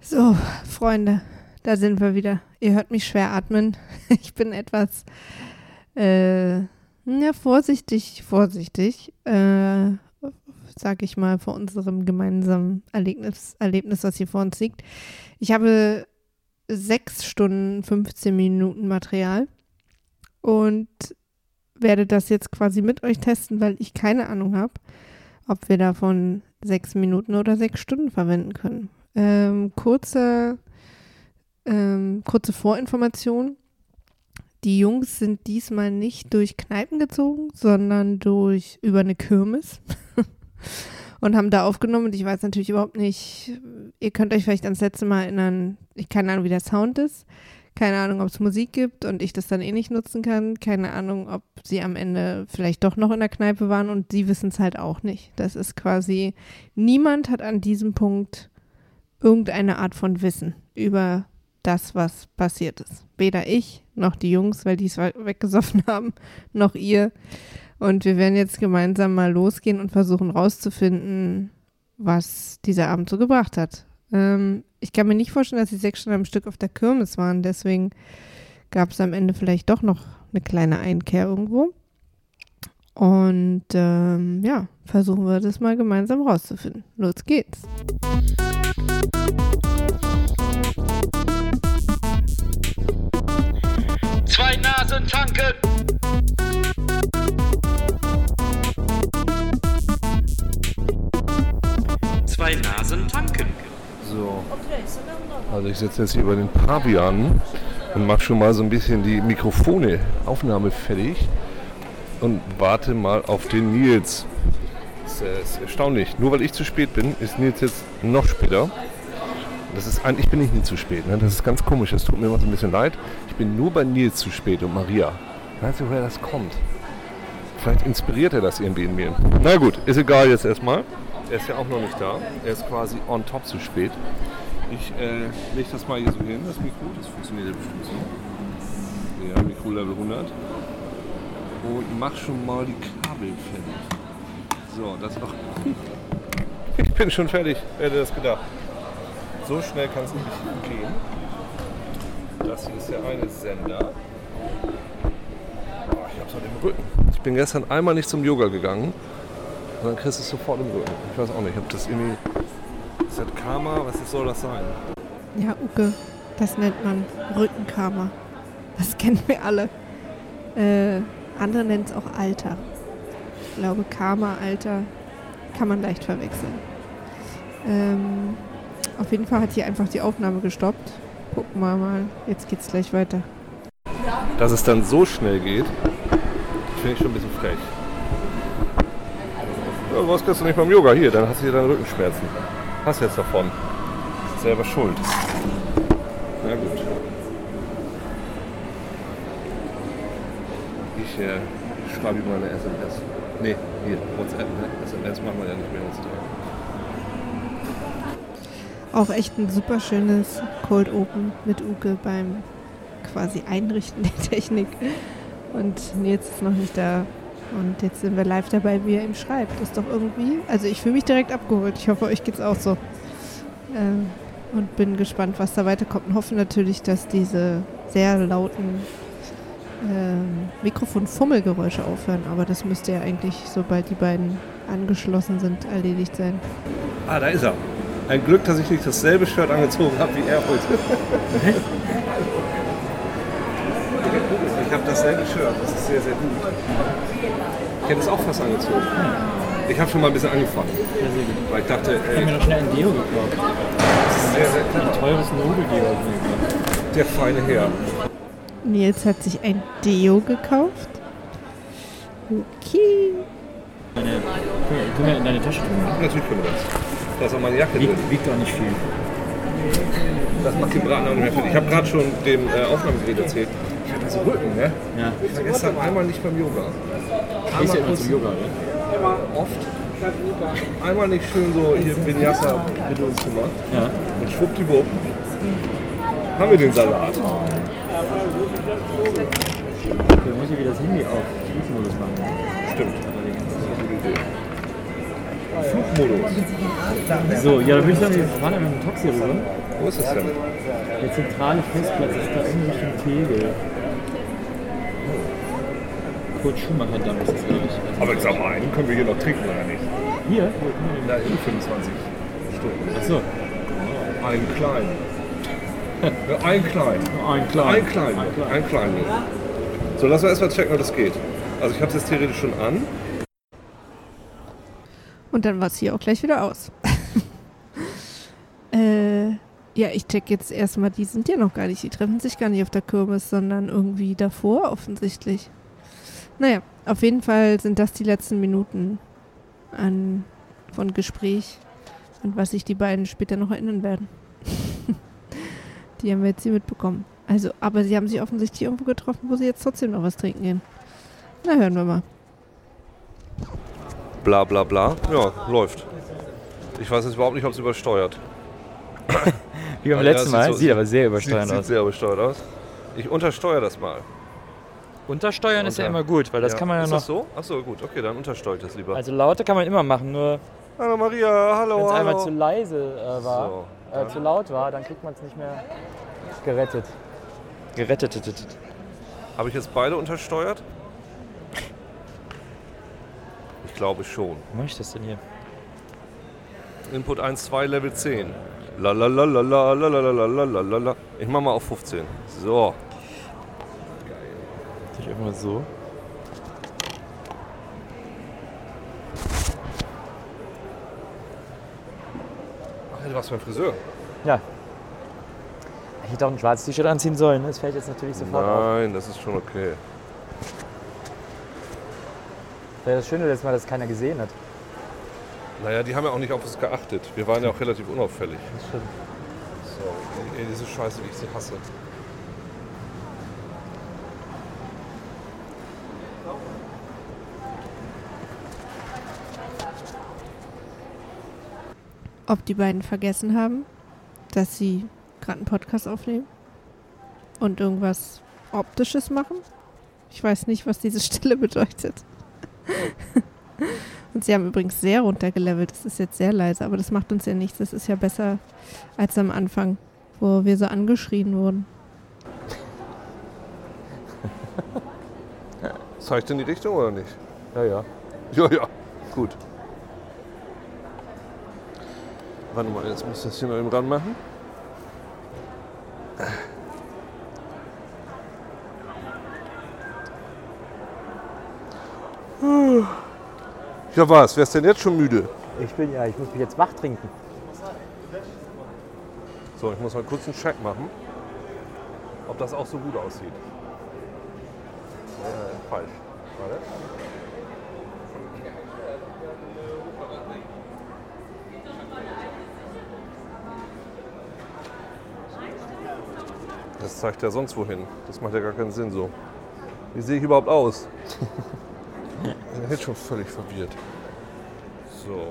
So, Freunde, da sind wir wieder. Ihr hört mich schwer atmen. Ich bin etwas, äh, ja, vorsichtig, vorsichtig, äh, sag ich mal, vor unserem gemeinsamen Erlebnis, Erlebnis, was hier vor uns liegt. Ich habe sechs Stunden, 15 Minuten Material und werde das jetzt quasi mit euch testen, weil ich keine Ahnung habe, ob wir davon sechs Minuten oder sechs Stunden verwenden können. Ähm, kurze, ähm, kurze Vorinformation. Die Jungs sind diesmal nicht durch Kneipen gezogen, sondern durch über eine Kirmes und haben da aufgenommen. Und ich weiß natürlich überhaupt nicht, ihr könnt euch vielleicht ans letzte Mal erinnern, ich keine Ahnung, wie der Sound ist. Keine Ahnung, ob es Musik gibt und ich das dann eh nicht nutzen kann. Keine Ahnung, ob sie am Ende vielleicht doch noch in der Kneipe waren und sie wissen es halt auch nicht. Das ist quasi, niemand hat an diesem Punkt irgendeine Art von Wissen über das, was passiert ist. Weder ich noch die Jungs, weil die es weggesoffen haben, noch ihr. Und wir werden jetzt gemeinsam mal losgehen und versuchen rauszufinden, was dieser Abend so gebracht hat. Ähm, ich kann mir nicht vorstellen, dass sie sechs Stunden am Stück auf der Kirmes waren. Deswegen gab es am Ende vielleicht doch noch eine kleine Einkehr irgendwo. Und ähm, ja, versuchen wir das mal gemeinsam rauszufinden. Los geht's. Zwei tanken. Zwei Nasen tanken. So. Also ich sitze jetzt hier bei den Pavianen und mache schon mal so ein bisschen die Mikrofone, Aufnahme fertig und warte mal auf den Nils. Das ist erstaunlich. Nur weil ich zu spät bin, ist Nils jetzt noch später. Das ist eigentlich bin ich nie zu spät. Ne? Das ist ganz komisch. Das tut mir immer so ein bisschen leid. Ich bin nur bei Nils zu spät und Maria. Weißt du, woher das kommt? Vielleicht inspiriert er das irgendwie in mir. Na gut, ist egal jetzt erstmal. Er ist ja auch noch nicht da. Er ist quasi on top zu spät. Ich äh, lege das mal hier so hin, das Mikro. Das funktioniert ja bestimmt so. Ja, Mikro Level 100. Und mach schon mal die Kabel fertig. So, das noch. Ich bin schon fertig. Wer hätte das gedacht? So schnell kann es nicht gehen. Das hier ist der eine Sender. Oh, ich hab's heute im Rücken. Ich bin gestern einmal nicht zum Yoga gegangen. Und dann kriegst du es sofort im Rücken. Ich weiß auch nicht, ob das irgendwie. Ist das Karma? Was soll das sein? Ja, Uke, das nennt man Rückenkarma. Das kennen wir alle. Äh, andere nennen es auch Alter. Ich glaube, Karma, Alter kann man leicht verwechseln. Ähm, auf jeden Fall hat hier einfach die Aufnahme gestoppt. Gucken wir mal, jetzt geht's gleich weiter. Dass es dann so schnell geht, finde ich schon ein bisschen frech. Ja, du warst gestern nicht beim Yoga. Hier, dann hast du hier deine Rückenschmerzen. Hast jetzt davon. Selber schuld. Na gut. Ich äh, schreibe ihm mal eine SMS. Nee, hier, WhatsApp, ne? SMS machen wir ja nicht mehr heutzutage. Auch echt ein super schönes Cold Open mit Uke beim quasi Einrichten der Technik. Und Nils ist noch nicht da. Und jetzt sind wir live dabei, wie er ihm schreibt. Ist doch irgendwie. Also ich fühle mich direkt abgeholt. Ich hoffe, euch geht's auch so. Ähm, und bin gespannt, was da weiterkommt. Und hoffe natürlich, dass diese sehr lauten ähm, Mikrofon-Fummelgeräusche aufhören. Aber das müsste ja eigentlich, sobald die beiden angeschlossen sind, erledigt sein. Ah, da ist er. Ein Glück, dass ich nicht dasselbe Shirt angezogen habe wie er heute. ich habe dasselbe Shirt, das ist sehr, sehr gut. Ich hätte es auch fast angezogen. Ich habe schon mal ein bisschen angefangen. Weil ich dachte, Ich habe ey, mir noch schnell ein Deo gekauft. das ist sehr, sehr klar. Die teuersten Nudeldeo. Der feine Herr. Nils hat sich ein Deo gekauft. Okay. Deine, können wir in deine Tasche tun? Natürlich können wir das. Da ist auch meine Jacke drin. Wiegt, auch nicht viel. Das macht den Braten auch nicht mehr fertig. Ich habe gerade schon dem äh, Aufnahmegerät erzählt. Ich hatte so Rücken, ne? Ja. Ich war gestern einmal nicht beim Yoga. Gehst ja immer zum Yoga, ne? Oft. Einmal nicht schön so hier Vinyasa mit uns gemacht. Ja. Und schwuppdiwupp haben wir den Salat. Muss ich wieder das Handy auf Flugmodus machen. Stimmt. Flugmodus. So, ja, dann würde ich sagen, wir fahren einfach mit dem Taxi rüber. Wo ist es denn? Der zentrale Festplatz ist da irgendwie Richtung Tegel. Kurt Schumacher Damm ist das, glaube ich. Aber ich sag mal, einen können wir hier noch trinken, oder nicht? Hier? Na, in 25 Stunden. Achso. Einen kleinen. Ja, einen kleinen. Ein klein. Ein kleinen. Ein kleinen. So, lass mal erstmal checken, ob das geht. Also ich habe es jetzt theoretisch schon an. Und dann war es hier auch gleich wieder aus. äh, ja, ich check jetzt erstmal, die sind ja noch gar nicht, die treffen sich gar nicht auf der Kirmes, sondern irgendwie davor offensichtlich. Naja, auf jeden Fall sind das die letzten Minuten an, von Gespräch und was sich die beiden später noch erinnern werden. die haben wir jetzt hier mitbekommen. Also, aber sie haben sich offensichtlich irgendwo getroffen, wo sie jetzt trotzdem noch was trinken gehen. Na, hören wir mal. Bla bla bla. Ja, läuft. Ich weiß jetzt überhaupt nicht, ob es übersteuert. Wie beim Ja, letzten sieht Mal. so- sieht aber sehr Sieht, übersteuernd sieht aus. sehr übersteuert aus. Ich untersteuere das mal. Untersteuern ist ja Unter- immer gut, weil das kann man ja Ist noch. das so? Achso, gut. Okay, dann untersteuere ich das lieber. Also laute kann man immer machen, nur hallo Maria, hallo, wenn es einmal zu leise äh, war, So, äh, zu laut war, dann kriegt man es nicht mehr gerettet. Gerettet. Habe ich jetzt beide untersteuert? Ich glaube schon. Mache ich das denn hier? Input 1, 2, Level 10. La la la la la la la la la la la la. Ich mach mal auf 15. So. Ich einfach so. Ach, du warst beim Friseur. Ja. Ich hätte auch ein schwarzes T-Shirt anziehen sollen. Das fällt jetzt natürlich sofort auf. Nein, das ist schon okay. Das wäre das Schöne letztes Mal, dass keiner gesehen hat. Naja, die haben ja auch nicht auf uns geachtet. Wir waren ja auch relativ unauffällig. Das stimmt. So, ey, diese Scheiße, wie ich sie hasse. ob die beiden vergessen haben, dass sie gerade einen Podcast aufnehmen und irgendwas Optisches machen. Ich weiß nicht, was diese Stille bedeutet. und sie haben übrigens sehr runtergelevelt. Das ist jetzt sehr leise, aber das macht uns ja nichts. Das ist ja besser als am Anfang, wo wir so angeschrien wurden. Zeigt in die Richtung oder nicht? Ja, ja. Ja, ja. Gut. Warte mal, jetzt muss ich das hier noch eben ranmachen. Ja was, wer ist denn jetzt schon müde? Ich bin ja, ich muss mich jetzt wach trinken. So, ich muss mal kurz einen Check machen, ob das auch so gut aussieht. Äh, falsch. Warte. Das zeigt ja sonst wohin. Das macht ja gar keinen Sinn so. Wie sehe ich überhaupt aus? Ich bin jetzt schon völlig verwirrt. So.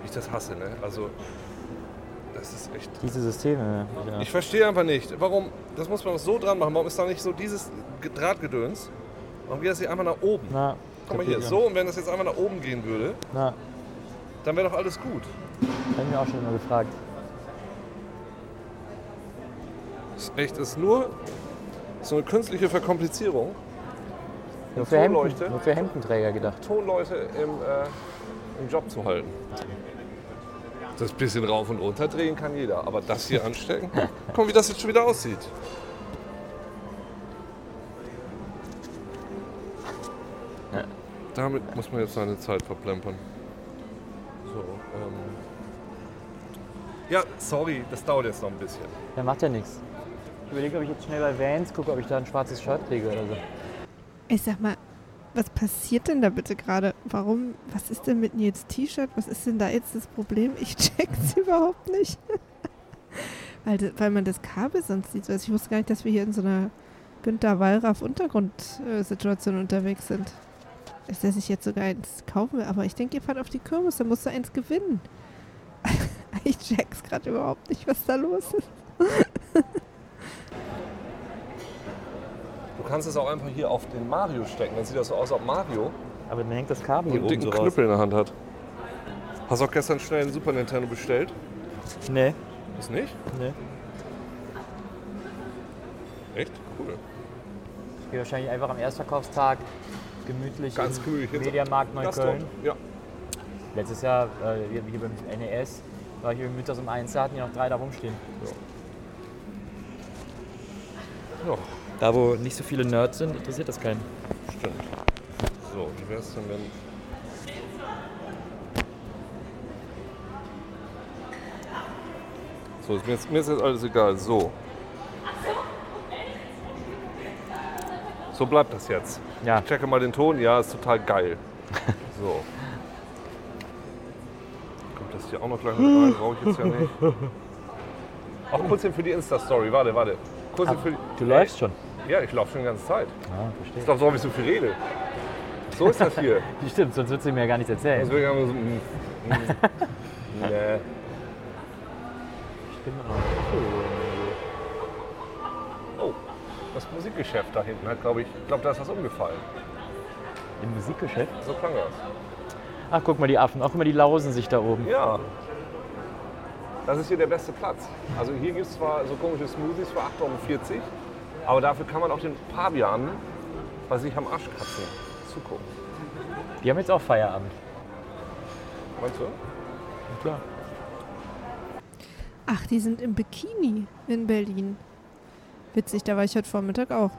Wie ich das hasse, ne? Also, das ist echt. Diese Systeme. Ja. Ich verstehe einfach nicht, warum, das muss man so dran machen, warum ist da nicht so dieses Ge- Drahtgedöns? Warum geht das hier einfach nach oben? Na, Guck mal hier, so und wenn das jetzt einfach nach oben gehen würde, Na, dann wäre doch alles gut. hab ich mir auch schon mal gefragt. Das ist echt, das ist nur so eine künstliche Verkomplizierung. Nur für, Hemden, Tonleuchte? nur für Hemdenträger gedacht. Tonleute im, äh, im Job zu halten. Das bisschen rauf und runter drehen kann jeder, aber das hier anstecken, guck mal, wie das jetzt schon wieder aussieht. Ja. Damit muss man jetzt seine Zeit verplempern. So, ähm. Ja, sorry, das dauert jetzt noch ein bisschen. Ja, macht ja nichts. Ich überlege, ob ich jetzt schnell bei Vans gucke, ob ich da ein schwarzes Shirt kriege oder so. Ich sag mal, was passiert denn da bitte gerade? Warum, was ist denn mit Nils T-Shirt? Was ist denn da jetzt das Problem? Ich check's überhaupt nicht. weil, weil man das Kabel sonst sieht. Also ich wusste gar nicht, dass wir hier in so einer Günter Wallraff Untergrundsituation unterwegs sind. Ist, dass ich jetzt sogar eins kaufen will. Aber ich denke, ihr fahrt auf die Kirmes, dann musst du eins gewinnen. ich check's gerade überhaupt nicht, was da los ist. Du kannst es auch einfach hier auf den Mario stecken. Dann sieht das so aus, als ob Mario Aber dann hängt das Kabel hier einen oben dicken so raus. Knüppel in der Hand hat. Hast du auch gestern schnell einen Super Nintendo bestellt? Nee. Ist nicht? Nee. Echt? Cool. Ich gehe wahrscheinlich einfach am Erstverkaufstag gemütlich Ganz in gemütlich. jetzt- Mediamarkt Neukölln. Ja. Letztes Jahr äh, hier, hier beim NES war ich hier mittags um eins, da hatten die noch drei da rumstehen. ja, Da wo nicht so viele Nerds sind, interessiert das keinen. stimmt. So, wie wäre es denn, wenn. So, ist mir, jetzt, mir ist jetzt alles egal. So. So bleibt das jetzt. Ja. Ich checke mal den Ton. Ja, ist total geil. So. Kommt das hier auch noch gleich mit rein? Brauche ich jetzt ja nicht. Auch kurz hin für die Insta-Story. Warte, warte. Kurz hin für die. Du läufst schon. Ja, ich laufe schon die ganze Zeit. Ja, verstehe. Ich glaube, so habe ich so viel rede. So ist das hier. Stimmt, sonst würdest du mir ja gar nichts erzählen. Deswegen haben wir so. mm, mm. Nee. Ich bin Oh, das Musikgeschäft da hinten hat, glaube ich, ich glaube, da ist was umgefallen. Im Musikgeschäft. So klang das. Ach, guck mal die Affen. Auch immer die lausen sich da oben. Ja. Das ist hier der beste Platz. Also hier gibt es zwar so komische Smoothies für 8,40 Euro, aber dafür kann man auch den Pavian bei sich am Arsch kratzen. Zugucken. Die haben jetzt auch Feierabend. Meinst du? Klar. Ach, die sind im Bikini in Berlin. Witzig, da war ich heute Vormittag auch.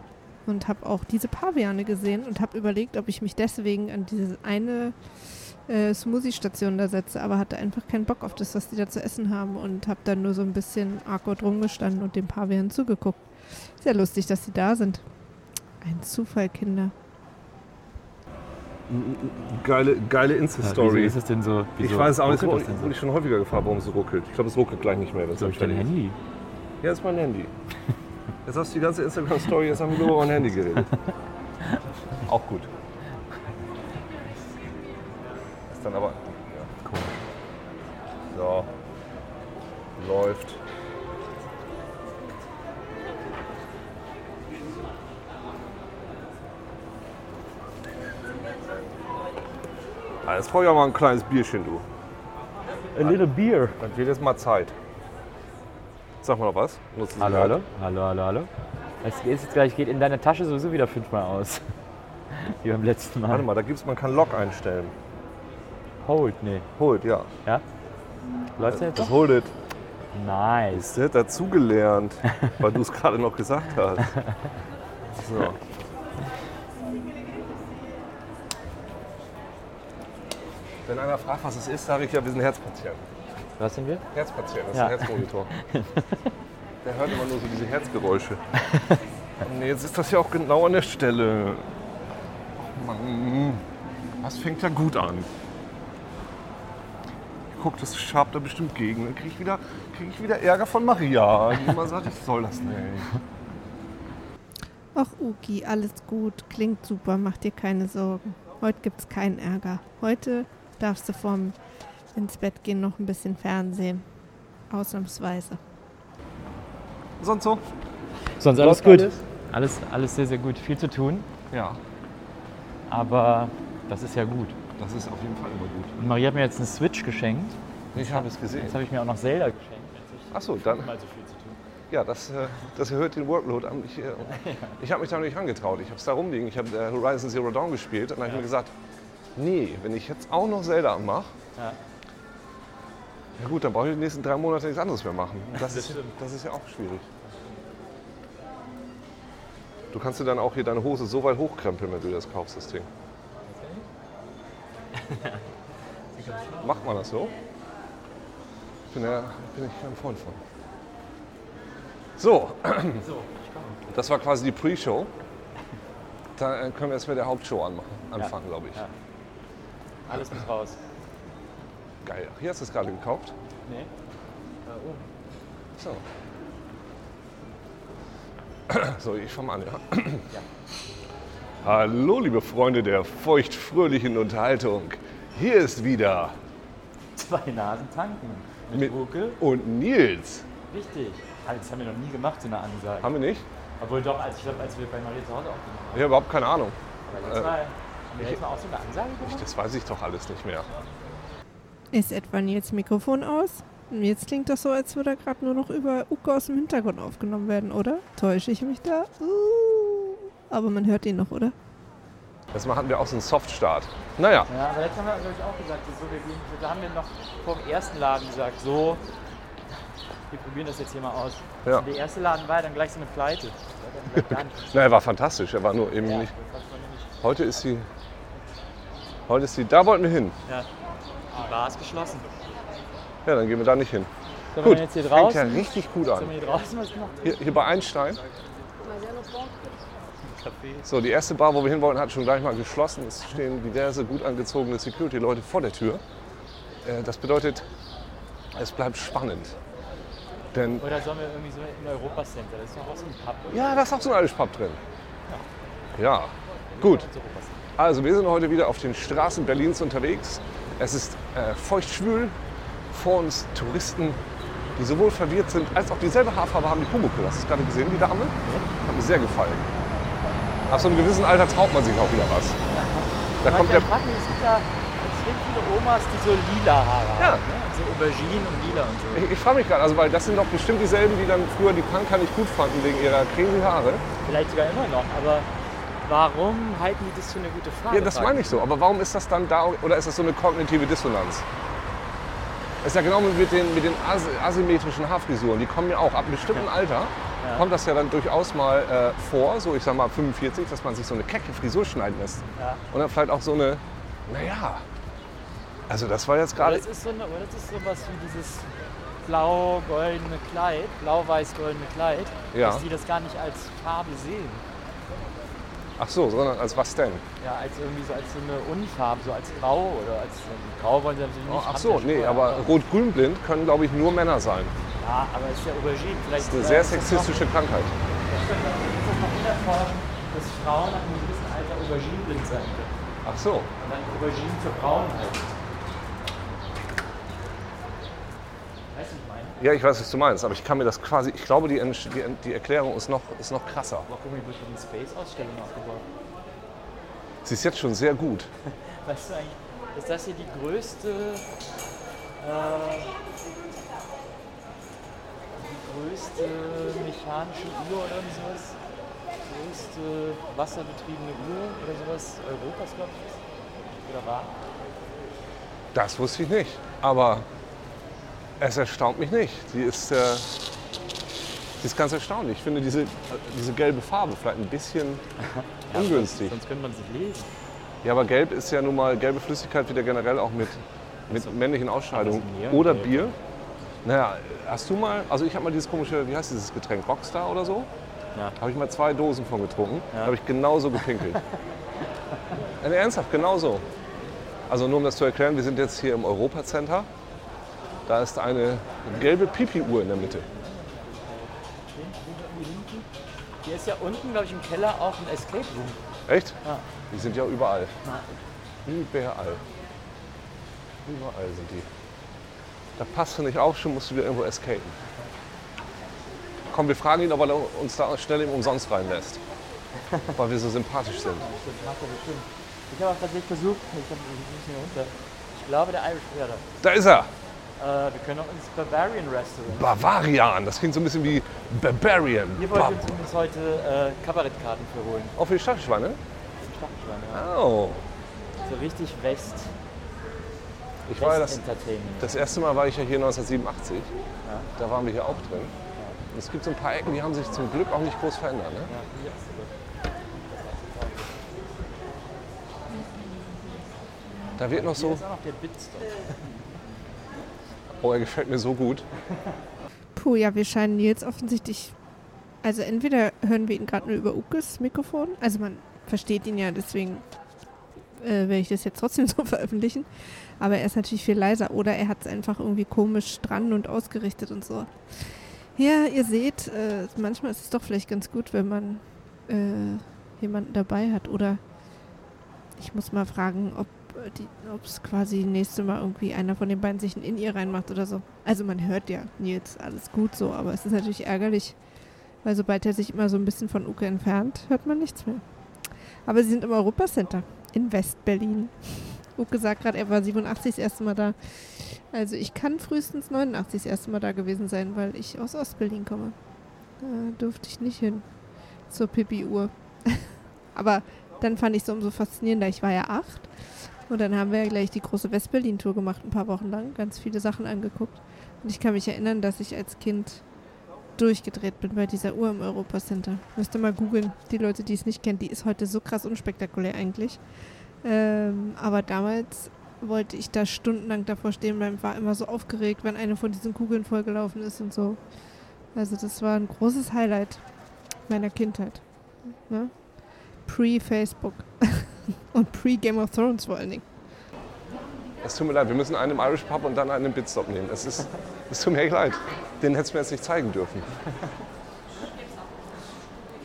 Und habe auch diese Paviane gesehen und habe überlegt, ob ich mich deswegen an diese eine äh, Smoothie-Station da setze, aber hatte einfach keinen Bock auf das, was die da zu essen haben und habe dann nur so ein bisschen awkward rumgestanden und dem Pavian zugeguckt. Sehr lustig, dass sie da sind. Ein Zufall, Kinder. Geile, geile Insta-Story. ist es denn so? Wieso ich weiß auch nicht, ich schon häufiger gefragt, warum es so ruckelt. Ich glaube, es ruckelt gleich nicht mehr. Das so? hab Ist dein Handy? Ja, das ist mein Handy. Jetzt hast du die ganze Instagram-Story, jetzt haben wir nur über mein Handy geredet. Auch gut. Ist dann aber. Ja, Komisch. so. Läuft. Ah, Jetzt brauche ich auch mal ein kleines Bierchen, du. A little beer. Dann wird jetzt mal Zeit. Sag mal noch was. Nutzen Hallo, hallo, hallo, hallo, hallo. Es geht jetzt gleich, geht in deiner Tasche sowieso wieder fünfmal aus. Wie beim letzten Mal. Warte mal, da gibt's, man kann Lock einstellen. Hold, nee. Hold, ja. Ja? Läuft's jetzt? Das Hold it. Nice. Der hat dazugelernt, weil du es gerade noch gesagt hast. So. Wenn einer fragt, was es ist, sage ich ja, wir sind Herzpatienten. Was sind wir? Herzpatient, das Ja. ist ein Herzmonitor. Der hört immer nur so diese Herzgeräusche. Nee, jetzt ist das ja auch genau an der Stelle. Oh Mann, das fängt ja gut an. Guck, das schabt da bestimmt gegen. Dann kriege ich, wieder- krieg ich wieder Ärger von Maria, die immer sagt, ich soll das nicht. Ach, Uki, alles gut. Klingt super, mach dir keine Sorgen. Heute gibt's keinen Ärger. Heute darfst du vorm ins Bett gehen noch ein bisschen Fernsehen. Ausnahmsweise. Sonst so? Sonst Läuft alles gut. alles? Alles, alles sehr, sehr gut. Viel zu tun, Ja, aber das ist ja gut. das ist auf jeden Fall immer gut. Und Marie hat mir jetzt eine Switch geschenkt. Ich habe es gesehen. Jetzt habe ich mir auch noch Zelda geschenkt. Achso, dann. Mal so viel zu tun. Ja, das, äh, das erhöht den Workload an. Ich, äh, ich habe mich da noch nicht rangetraut. Ich habe es da rumliegen. Ich habe äh, Horizon Zero Dawn gespielt und dann habe ich mir gesagt, nee, wenn ich jetzt auch noch Zelda anmache, Ja. ja gut, dann brauche ich die nächsten drei Monate nichts anderes mehr machen. Das, Das ist, das ist ja auch schwierig. Du kannst dir dann auch hier deine Hose so weit hochkrempeln, wenn du das kaufst, das Ding. Macht man das so? Bin, ja, bin ich ein Freund von. So, das war quasi die Pre-Show. Da äh, können wir jetzt mit der Hauptshow anmachen, anfangen, glaube ich. Ja. Alles muss raus. Geil. Hier hast du es gerade gekauft. Nee. So. So, ich fange an, ja. Hallo, liebe Freunde der feuchtfröhlichen Unterhaltung. Hier ist wieder Zwei Nasen tanken. Mit, Mit- Ruke. und Nils. Richtig. Das haben wir noch nie gemacht, so eine Ansage. Haben wir nicht? Obwohl doch, als ich glaube, als wir bei Maria zu Hause aufgenommen haben. Ich habe überhaupt keine Ahnung. Aber jetzt Äh, mal, haben wir jetzt mal auch so eine Ansage gemacht? das weiß ich doch alles nicht mehr. Ist etwa Nils Mikrofon aus? Jetzt klingt das so, als würde er gerade nur noch über Uke aus dem Hintergrund aufgenommen werden, oder? Täusche ich mich da? Uh, aber man hört ihn noch, oder? Jetzt machen wir auch so einen Softstart. Naja. Ja, aber jetzt haben wir, glaube ich, auch gesagt, so, wir gehen, da haben wir noch vor dem ersten Laden gesagt, so, wir probieren das jetzt hier mal aus. Ja. Und der erste Laden war ja dann gleich so eine Pleite. Das. Na, er war fantastisch. Er war nur eben Ja, das nicht. Heute ist sie. Heute ist sie. Da wollten wir hin. Ja. Die Bar ist geschlossen. Ja, dann gehen wir da nicht hin. Sollen Gut. wir jetzt hier Fängt draußen? ja richtig gut an. hier? Hier, bei Einstein. So, die erste Bar, wo wir hin wollten, hat schon gleich mal geschlossen. Es stehen diverse gut angezogene Security-Leute vor der Tür. Äh, Das bedeutet, es bleibt spannend. Denn Oder sollen wir irgendwie so im Europacenter? Das ist doch auch so ein Pub. oder? ja, da ist auch so ein altes Pub drin. Ja, gut. Also wir sind heute wieder auf den Straßen Berlins unterwegs. Es ist äh, feuchtschwül. Vor uns Touristen, die sowohl verwirrt sind, als auch dieselbe Haarfarbe haben wie Pumuckl. Hast du es gerade gesehen, die Dame? Hat mir sehr gefallen. Ab so einem gewissen Alter traut man sich auch wieder was. Da kommt der mich, es gibt ja extrem viele Omas, die so lila Haare Ja. haben. Ne? So Aubergine und lila und so. Ich, ich frage mich gerade, also weil das sind doch bestimmt dieselben, die dann früher die Punker nicht gut fanden wegen ihrer crazy Haare. Vielleicht sogar immer noch, aber warum halten die das für eine gute Farbe? Ja, das meine ich so. Aber warum ist das dann da oder ist das so eine kognitive Dissonanz? Das ist ja genau mit den, mit den as asymmetrischen Haarfrisuren. Die kommen ja auch ab einem bestimmten Alter. Kommt das ja dann durchaus mal äh, vor, so ich sag mal ab 45, dass man sich so eine kecke Frisur schneiden lässt. Ja. Und dann vielleicht auch so eine, naja, also das war jetzt gerade, das ist so eine, oder das ist sowas wie dieses blau-goldene Kleid, blau-weiß-goldene Kleid, Ja. dass die das gar nicht als Farbe sehen. Ach so, sondern als was denn? Ja, als irgendwie so als so eine Unfarbe, so als Grau oder als Grau wollen sie natürlich Oh, nicht. ach so, nee, aber rot-grün-blind können, glaube ich, nur Männer sein. Ja, aber es ist ja Aubergine. Vielleicht Das ist eine sehr ist das noch- sexistische Krankheit. Ist das noch unerforscht, dass Frauen nach einem gewissen Alter aubergineblind sein können? Ach so. Und dann Aubergine für Braun halten. Weißt du, was ich meine? Ja, ich weiß, was du meinst, aber ich kann mir das quasi, ich glaube, die, die, die Erklärung ist noch, ist noch krasser. Aber guck mal, wie wird die Space-Ausstellung aufgebaut? Sie ist jetzt schon sehr gut. Weißt du eigentlich, ist das hier die größte, äh, die größte mechanische Uhr oder sowas? Die größte wasserbetriebene Uhr oder sowas Europas, glaube ich. Oder war? Das wusste ich nicht. Aber es erstaunt mich nicht. Sie ist, äh, sie ist ganz erstaunlich. Ich finde diese, äh, diese gelbe Farbe vielleicht ein bisschen ungünstig. Sonst könnte man es nicht lesen. Ja, aber gelb ist ja nun mal, gelbe Flüssigkeit wird ja generell auch mit, mit männlichen Ausscheidungen Aber so Neongelb. oder Bier. Naja, hast du mal, also ich habe mal dieses komische, wie heißt dieses Getränk, Rockstar oder so? Ja. Habe ich mal zwei Dosen von getrunken. Ja. Da habe ich genauso gepinkelt. Äh, ernsthaft, genauso. Also nur um das zu erklären, wir sind jetzt hier im Europacenter. Da ist eine gelbe Pipi-Uhr in der Mitte. Hier ist ja unten, glaube ich, im Keller auch ein Escape Room. Echt? Ja. Die sind ja überall. Ja. Überall. Überall sind die. Da passt du nicht auf, schon musst du wieder irgendwo escapen. Komm, wir fragen ihn, ob er uns da schnell im Umsonst reinlässt. Weil wir so sympathisch sind. Das macht er bestimmt. Ich habe auch tatsächlich versucht, ich bisschen runter. Ich glaube, der Irish wäre da. Da ist er! Äh, wir können auch ins Bavarian Restaurant. Bavarian, das klingt so ein bisschen wie Barbarian. Hier Ba wollten wir uns heute äh, Kabarettkarten für holen. Auch für die Stachelschweine? Im Staffelschwein, ja. Oh. So richtig West, Ich war ja das, Entertainment. das erste Mal war ich ja hier 1987. Da waren wir hier auch drin. Und es gibt so ein paar Ecken, die haben sich zum Glück auch nicht groß verändert. Ne? Ja, hier ist es. Da wird noch Hier so. ist auch noch der Bitstop. Oh, er gefällt mir so gut. Puh, ja, wir scheinen Nils offensichtlich. Also entweder hören wir ihn gerade nur über Ukes Mikrofon, also man versteht ihn ja, deswegen äh, werde ich das jetzt trotzdem so veröffentlichen. Aber er ist natürlich viel leiser oder er hat es einfach irgendwie komisch dran und ausgerichtet und so. Ja, ihr seht, äh, manchmal ist es doch vielleicht ganz gut, wenn man äh, jemanden dabei hat. Oder ich muss mal fragen, ob es quasi nächste Mal irgendwie einer von den beiden sich ein In-Ear reinmacht oder so. Also man hört ja Nils, alles gut so, aber es ist natürlich ärgerlich, weil sobald er sich immer so ein bisschen von Uke entfernt, hört man nichts mehr. Aber sie sind im Europacenter in West-Berlin. Uke sagt gerade, er war 87 das erste Mal da. Also ich kann frühestens 89 das erste Mal da gewesen sein, weil ich aus Ostberlin komme. Da durfte ich nicht hin zur Pipi-Uhr. Aber dann fand ich es umso faszinierender. Ich war ja acht und dann haben wir ja gleich die große Westberlin-Tour gemacht, ein paar Wochen lang, ganz viele Sachen angeguckt. Und ich kann mich erinnern, dass ich als Kind durchgedreht bin bei dieser Uhr im Europacenter. Müsst ihr mal googeln. Die Leute, die es nicht kennen, die ist heute so krass unspektakulär eigentlich. Ähm, aber damals wollte ich da stundenlang davor stehen bleiben, war immer so aufgeregt, wenn eine von diesen Kugeln vollgelaufen ist und so. Also das war ein großes Highlight meiner Kindheit. Ne? Pre-Facebook und pre-Game of Thrones vor allen Dingen. Es tut mir leid, wir müssen einen im Irish Pub und dann einen im Bitstop nehmen. Es, ist, es tut mir echt leid. Den hättest du mir jetzt nicht zeigen dürfen.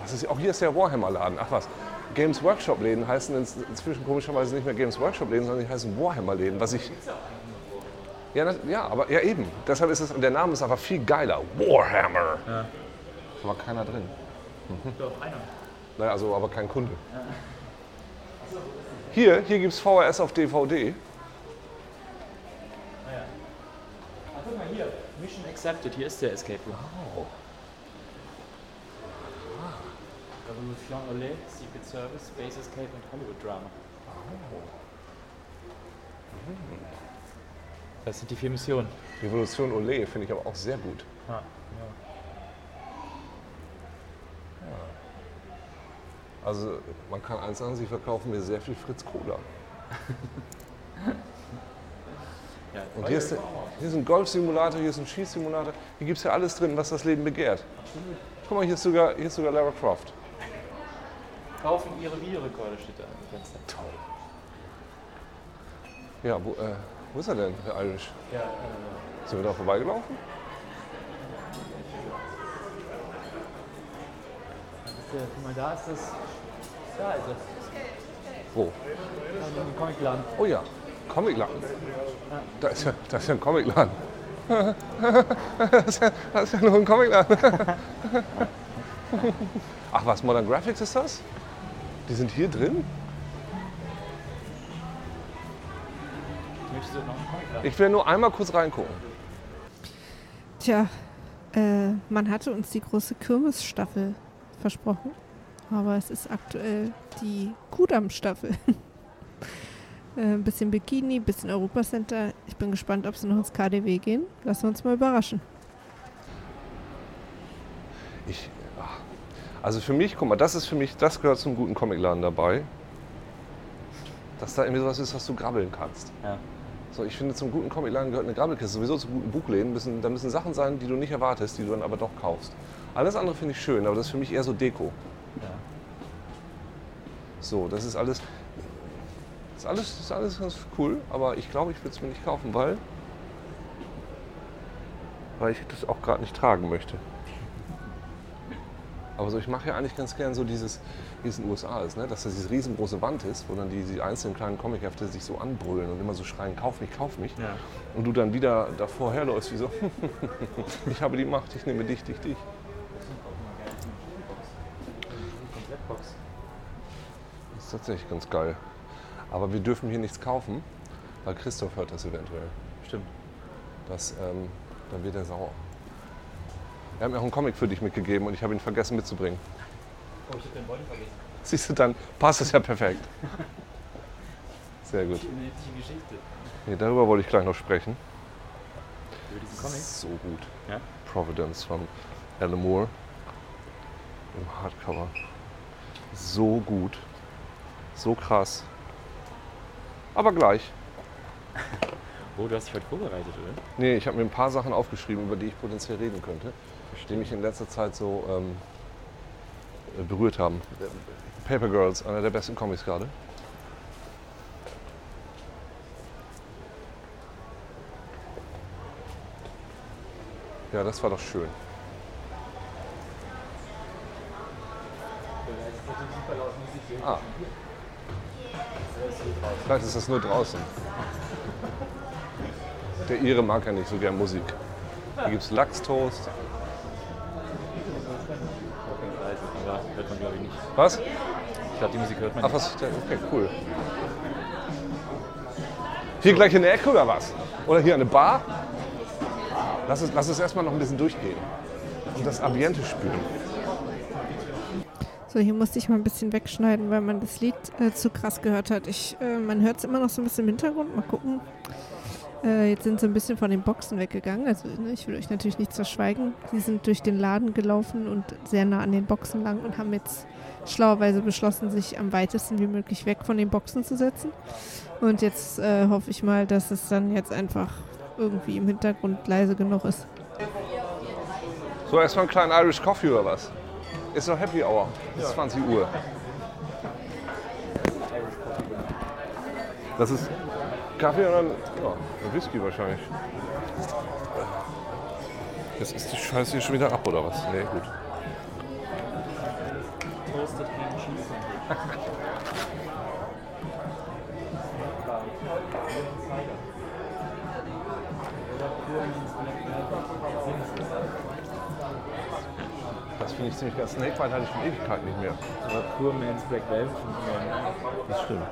Was ist, auch hier ist der Warhammer-Laden. Ach was, Games Workshop-Läden heißen inzwischen komischerweise nicht mehr Games Workshop-Läden, sondern die heißen Warhammer-Läden. Was ich. Ja, das, ja, aber ja eben. Deshalb ist es, der Name ist einfach viel geiler. Warhammer. Ja. Aber keiner drin. Mhm. Doch, einer. Naja, also aber kein Kunde. Ja. Hier, hier gibt es VHS auf DVD. Mission accepted, hier ist der Escape Room. Oh. Revolution Olé, Secret Service, Space Escape und Hollywood Drama. Oh. Das sind die vier Missionen. Revolution Olé finde ich aber auch sehr gut. Ah, ja. Also man kann eins sagen, sie verkaufen mir sehr viel Fritz Cola. Ja, und hier ist, hier ist ein Golf-Simulator, hier ist ein Schießsimulator. Hier gibt es ja alles drin, was das Leben begehrt. Guck mal, hier ist sogar, hier ist sogar Lara Croft. Kaufen ihre Videorekorder, steht da im Fenster. Toll. Ja, wo, äh, wo ist er denn, der Irish? Ja, äh, Sind wir da vorbeigelaufen? guck mal, da ist das. Da ist es. Wo? Im Comicladen. Oh ja, Comicladen. Da ist ja, da ist ja ein Comicladen. das, ist ja, das ist ja nur ein Comicladen. Ach was, Modern Graphics ist das? Die sind hier drin? Ich will nur einmal kurz reingucken. Tja, äh, man hatte uns die große Kirmesstaffel versprochen, aber es ist aktuell die Kudam-Staffel. Äh, ein bisschen Bikini, ein bisschen Europacenter. Ich bin gespannt, ob sie noch ins KDW gehen. Lassen wir uns mal überraschen. Ich, also für mich, guck mal, das ist für mich, das gehört zum guten Comicladen dabei. Dass da irgendwie sowas ist, was du grabbeln kannst. Ja. So, ich finde, zum guten Comicladen gehört eine Grabbelkiste. Sowieso zu guten Buchläden müssen, da müssen Sachen sein, die du nicht erwartest, die du dann aber doch kaufst. Alles andere finde ich schön, aber das ist für mich eher so Deko. Ja. So, das ist alles. Das ist alles, das ist alles ganz cool, aber ich glaube, ich würde es mir nicht kaufen, weil, weil ich das auch gerade nicht tragen möchte. Aber so, ich mache ja eigentlich ganz gern so dieses, wie es in den USA ist, ne? dass das diese riesengroße Wand ist, wo dann die, die einzelnen kleinen Comichefte sich so anbrüllen und immer so schreien, kauf mich, kauf mich. Ja. Und du dann wieder davor herläufst, wie so, ich habe die Macht, ich nehme dich, dich, dich. Ist tatsächlich ganz geil. Aber wir dürfen hier nichts kaufen, weil Christoph hört das eventuell. Stimmt. Das, ähm, dann wird er sauer. Wir haben ja auch einen Comic für dich mitgegeben und ich habe ihn vergessen mitzubringen. Oh, ich habe den Beutel vergessen. Siehst du, dann passt es ja perfekt. Sehr gut. Eine Geschichte. Nee, darüber wollte ich gleich noch sprechen. Über diesen Comic? So gut. Ja? Providence von Alan Moore im Hardcover. So gut. So krass. Aber gleich. Oh, du hast dich heute vorbereitet, oder? Nee, ich habe mir ein paar Sachen aufgeschrieben, über die ich potenziell reden könnte, die mich in letzter Zeit so ähm, berührt haben. Paper Girls, einer der besten Comics gerade. Ja, das war doch schön. Ah. Vielleicht ist das nur draußen. Der Ire mag ja nicht so gern Musik. Hier gibt es Lachstoast. hört man glaube ich nicht. Was? Ich glaube, die Musik hört man Ach, was? Okay, cool. Hier gleich in der Ecke oder was? Oder hier eine Bar? Lass es, lass es erstmal noch ein bisschen durchgehen. Und das Ambiente spüren. So, hier musste ich mal ein bisschen wegschneiden, weil man das Lied äh, zu krass gehört hat. Ich, äh, man hört es immer noch so ein bisschen im Hintergrund. Mal gucken. Äh, jetzt sind sie ein bisschen von den Boxen weggegangen. Also ne, ich will euch natürlich nichts verschweigen. Sie sind durch den Laden gelaufen und sehr nah an den Boxen lang und haben jetzt schlauerweise beschlossen, sich am weitesten wie möglich weg von den Boxen zu setzen. Und jetzt äh, hoffe ich mal, dass es dann jetzt einfach irgendwie im Hintergrund leise genug ist. So, erstmal einen kleinen Irish Coffee oder was? Ist doch Happy Hour. Es ist 20 Uhr. Das ist Kaffee und dann ja, Whisky wahrscheinlich. Jetzt ist die Scheiße hier schon wieder ab oder was? Nee, gut. Toasted Ham Cheese Sandwich. Das finde ich ziemlich geil. Snakebite hatte ich schon Ewigkeit nicht mehr. Oder Poor Man's Black Velvet Ian. Das stimmt.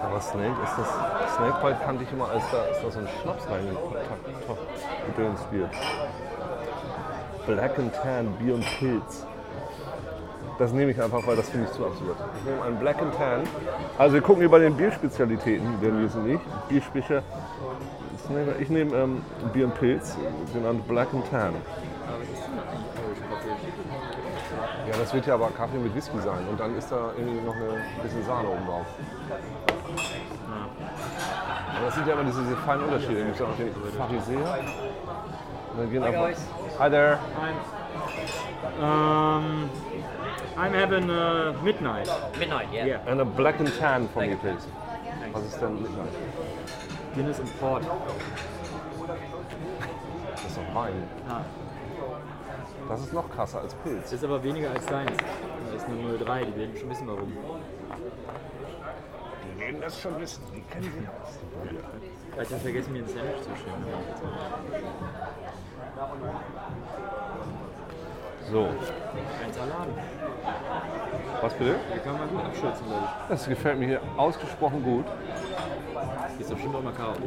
Aber Snake ist das. Snakebite kannte ich immer, als da, als da so ein Schnaps reingedönst wird. Black and Tan, Bier und Pilz. Das nehme ich einfach, weil das finde ich zu absurd. Ich nehme einen Black and Tan. Also wir gucken hier bei den Bierspezialitäten, denn wir sind nicht Bierspecher. Ich nehme, ich nehme ähm, Bier und Pilz, genannt Black and Tan. Ja, das wird ja aber Kaffee mit Whisky sein und dann ist da irgendwie noch eine bisschen Sahne oben drauf. Aber das sind ja immer diese, diese feinen Unterschiede. Gibt es ja auch den Pharisäer. Dann gehen einfach, Hi there. Um, I'm having uh, midnight. Midnight, yeah. Yeah. And a black and tan for me, please. Was ist denn Midnight? Guinness and Port. Das ist doch Wein. Ah, Das ist noch krasser als Pilz. das ist aber weniger als deins. Da ist eine 03, die werden schon wissen warum. Die werden das schon wissen. Die kennen sie aus. Vielleicht haben vergessen, mir ein Sandwich zu schicken. So, Ein Salat. was bitte? Hier kann man gut abschützen, glaube ich. Das gefällt mir hier ausgesprochen gut. Ist doch bestimmt auch mal Karaoke.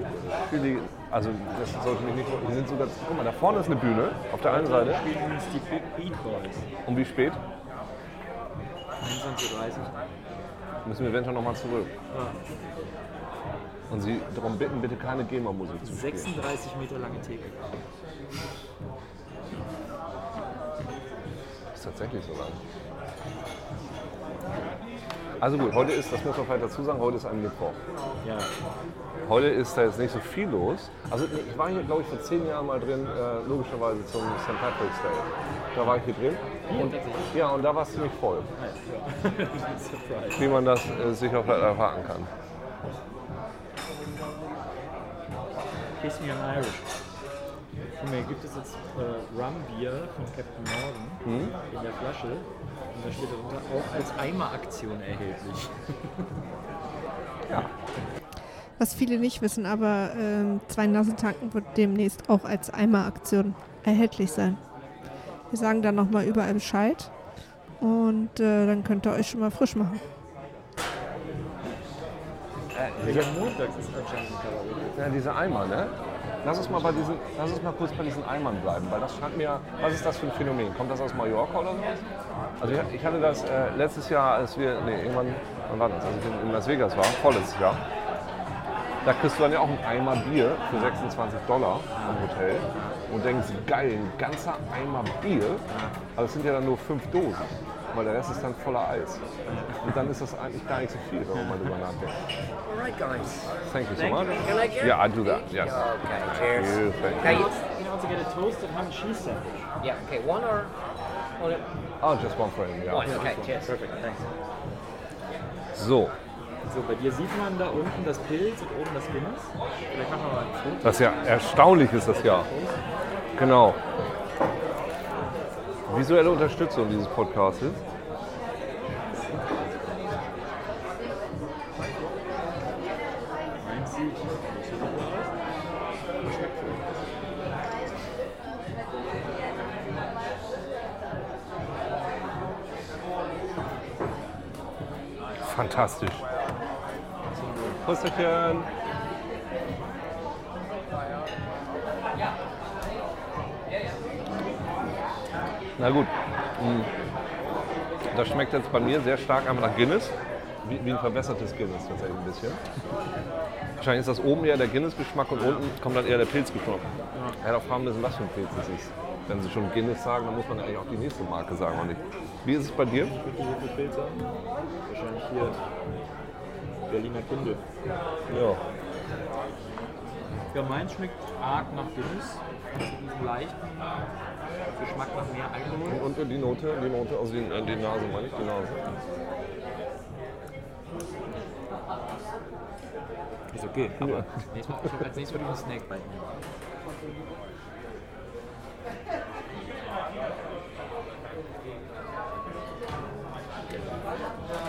Die, also das sollte mich nicht. Die sind sogar. Guck mal, da vorne ist eine Bühne. Auf der einen Seite. Spielen uns die Beat Boys. Um wie spät? 21.30 Uhr. Müssen wir eventuell nochmal zurück. Ja. Und Sie darum bitten, bitte keine GEMA-Musik zu spielen. 36 Meter lange Theke. ist tatsächlich so lang. Also gut, heute ist, das muss man vielleicht dazu sagen, heute ist ein Mittwoch. Ja. Heute ist da jetzt nicht so viel los. Also ich war hier, glaube ich, vor zehn Jahren mal drin, äh, logischerweise zum St. Patrick's Day. Da war ich hier drin. Und, ja, und da war es ziemlich voll, Surprise. wie man das äh, sich auch vielleicht erwarten kann. Kiss Me on Irish. Mal, hier gibt es jetzt äh, Rum-Bier von Captain Morgan in der Flasche. Und da steht darunter auch als Eimeraktion erhältlich. Was viele nicht wissen, aber ähm, zwei Nasen tanken wird demnächst auch als Eimeraktion erhältlich sein. Wir sagen dann nochmal überall Bescheid und äh, dann könnt ihr euch schon mal frisch machen. Ja, montags ist anscheinend ein Karaoke. Ja, diese Eimer, ne? Lass uns mal bei diesen, lass uns mal kurz bei diesen Eimern bleiben, weil das scheint mir, was ist das für ein Phänomen? Kommt das aus Mallorca oder sowas? Also ich, ich hatte das äh, letztes Jahr, als wir, nee, irgendwann, wann war das, als ich in, Las Vegas war, vorletztes Jahr. Da kriegst du dann ja auch einen Eimer Bier für 26 Dollar am Hotel und denkst, geil, ein ganzer Eimer Bier, aber es sind ja dann nur fünf Dosen, weil der Rest ist dann voller Eis. Und dann ist das eigentlich gar nicht so viel, wenn man mal drüber nachdenkt. All right, guys. Thank you so much. like it? Yeah, I do that, yes. Okay, cheers. you, thank you. You know, to get a toasted ham cheese sandwich. yeah, okay, one or one. Oh, just one frame, ja. One, okay, cheers. Perfect, thanks. So, So, bei dir sieht man da unten das Pilz und oben das Guinness. Vielleicht machen wir mal ein Foto. das ist ja erstaunlich ist das ja. Genau. Visuelle Unterstützung dieses Podcasts. Meins sieht nicht so gut aus. Aber schmeckt gut. Fantastisch. Zum Wohl. Prösterchen. Na gut. Mm. Das schmeckt jetzt bei mir sehr stark einfach nach Guinness. Wie, wie ein verbessertes Guinness tatsächlich ein bisschen. Wahrscheinlich ist das oben eher der Guinness-Geschmack und unten kommt dann eher der Pilzgeschmack. Ja, da fragen müssen, was für ein Pilz das ist. Wenn Sie schon Guinness sagen, dann muss man eigentlich auch die nächste Marke sagen, oder nicht? Wie ist es bei dir? Wie viel Pilze? Wahrscheinlich hier Berliner Kunde. Ja. Ja, meins schmeckt arg nach Guinness. Hat so diesen leichten Geschmack nach mehr Alkohol. Und die Note, die Note, also die, äh, die Nase meine ich, die Nase. Ist okay, aber nächstes Mal, ich als nächstes würde ich einen Snakebite nehmen.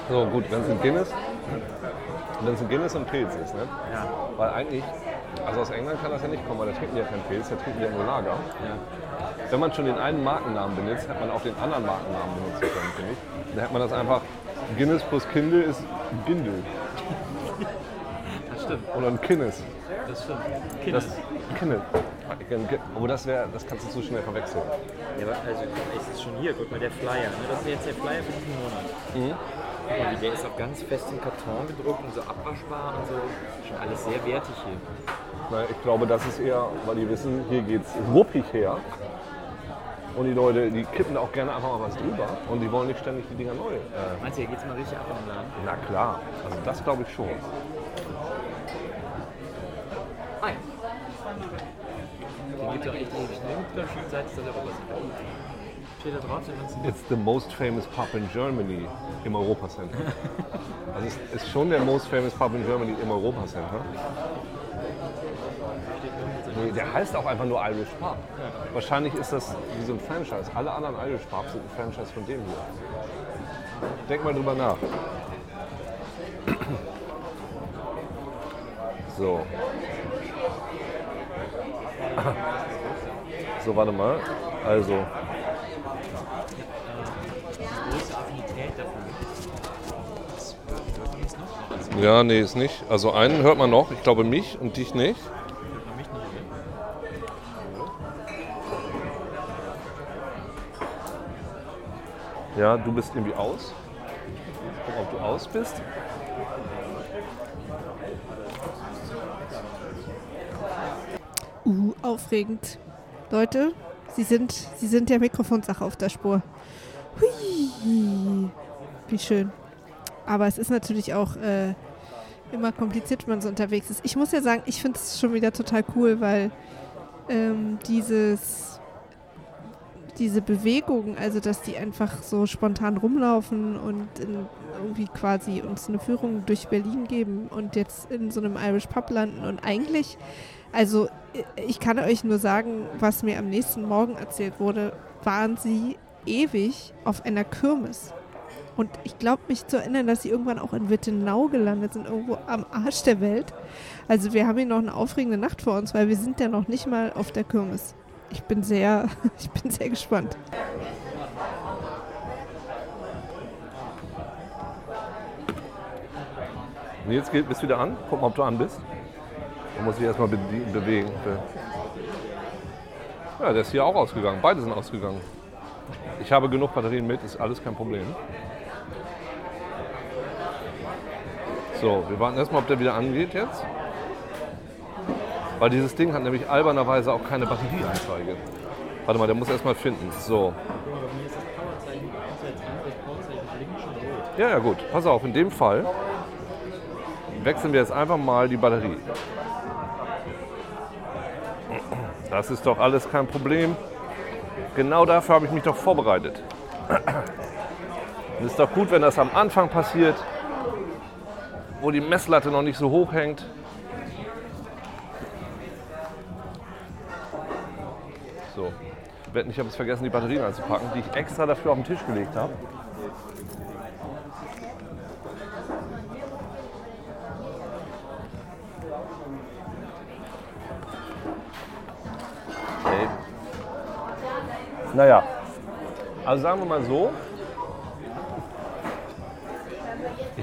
So gut, wenn es ein Guinness, wenn es ein Guinness und Pilz ist, ne? Ja. Weil eigentlich, also aus England kann das ja nicht kommen, weil da trinken die ja keinen Pilz, da trinken die ja nur Lager. Ja. Wenn man schon den einen Markennamen benutzt, hätte man auch den anderen Markennamen benutzen können, finde ich. Dann hätte man das einfach, Guinness plus Kindle ist Gindel. Das stimmt, Oder ein Guinness. das stimmt. Das Guinness. Kindle. Aber das wäre, das kannst du zu schnell verwechseln. Ja, aber also, es ist schon hier, guck mal, der Flyer. Ne? Das ist jetzt der Flyer für diesen Monat. Mhm. Guck mal, der ist auch ganz fest in Karton gedruckt und so abwaschbar und so. Schon alles sehr wertig hier. Na, ich glaube, das ist eher, weil die wissen, hier geht's ruppig her. Und die Leute, die kippen da auch gerne einfach mal was drüber. Und die wollen nicht ständig die Dinger neu. Äh, Meinst du, hier geht's mal richtig ab den Laden? na klar, also das glaube ich schon. Hi. Den gibt's auch echt ewig. Ne? Gibt schon seit es das Europacenter Steht da uns It's the most famous pub in Germany im Europacenter. Also es ist schon der most famous pub in Germany im Europacenter. Nee, der heißt auch einfach nur Irish Pub. Wahrscheinlich ist das wie so ein Franchise. Alle anderen Irish Pubs sind ein Franchise von dem hier. Denk mal drüber nach. So. So, warte mal. Also, große Affinität dafür. Das hört man jetzt noch? Das hört ja, nee, ist nicht. Also einen hört man noch, ich glaube mich und dich nicht. Ja, du bist irgendwie aus. Guck, ob du aus bist. Uh, aufregend. Leute, Sie sind, Sie sind der Mikrofonsache auf der Spur. Hui. Wie schön. Aber es ist natürlich auch äh, immer kompliziert, wenn man so unterwegs ist. Ich muss ja sagen, ich finde es schon wieder total cool, weil ähm, dieses, diese Bewegung, also dass die einfach so spontan rumlaufen und in, irgendwie quasi uns eine Führung durch Berlin geben und jetzt in so einem Irish Pub landen und eigentlich, also äh, ich kann euch nur sagen, was mir am nächsten Morgen erzählt wurde, waren sie ewig auf einer Kirmes. Und ich glaube mich zu erinnern, dass sie irgendwann auch in Wittenau gelandet sind, irgendwo am Arsch der Welt. Also wir haben hier noch eine aufregende Nacht vor uns, weil wir sind ja noch nicht mal auf der Kirmes. Ich bin sehr, ich bin sehr gespannt. Nils, geht, bist du wieder an? Guck mal, ob du an bist. Da muss ich erstmal be bewegen. Ja, der ist hier auch ausgegangen. Beide sind ausgegangen. Ich habe genug Batterien mit, ist alles kein Problem. So, wir warten erstmal, ob der wieder angeht jetzt. Weil dieses Ding hat nämlich albernerweise auch keine Batterieanzeige. Warte mal, der muss erstmal finden. So. Ja, ja, gut. Pass auf, in dem Fall wechseln wir jetzt einfach mal die Batterie. Das ist doch alles kein Problem. Genau dafür habe ich mich doch vorbereitet. Es ist doch gut, wenn das am Anfang passiert, wo die Messlatte noch nicht so hoch hängt. So, ich habe es vergessen, die Batterien einzupacken, die ich extra dafür auf den Tisch gelegt habe. Okay. Naja, also sagen wir mal so,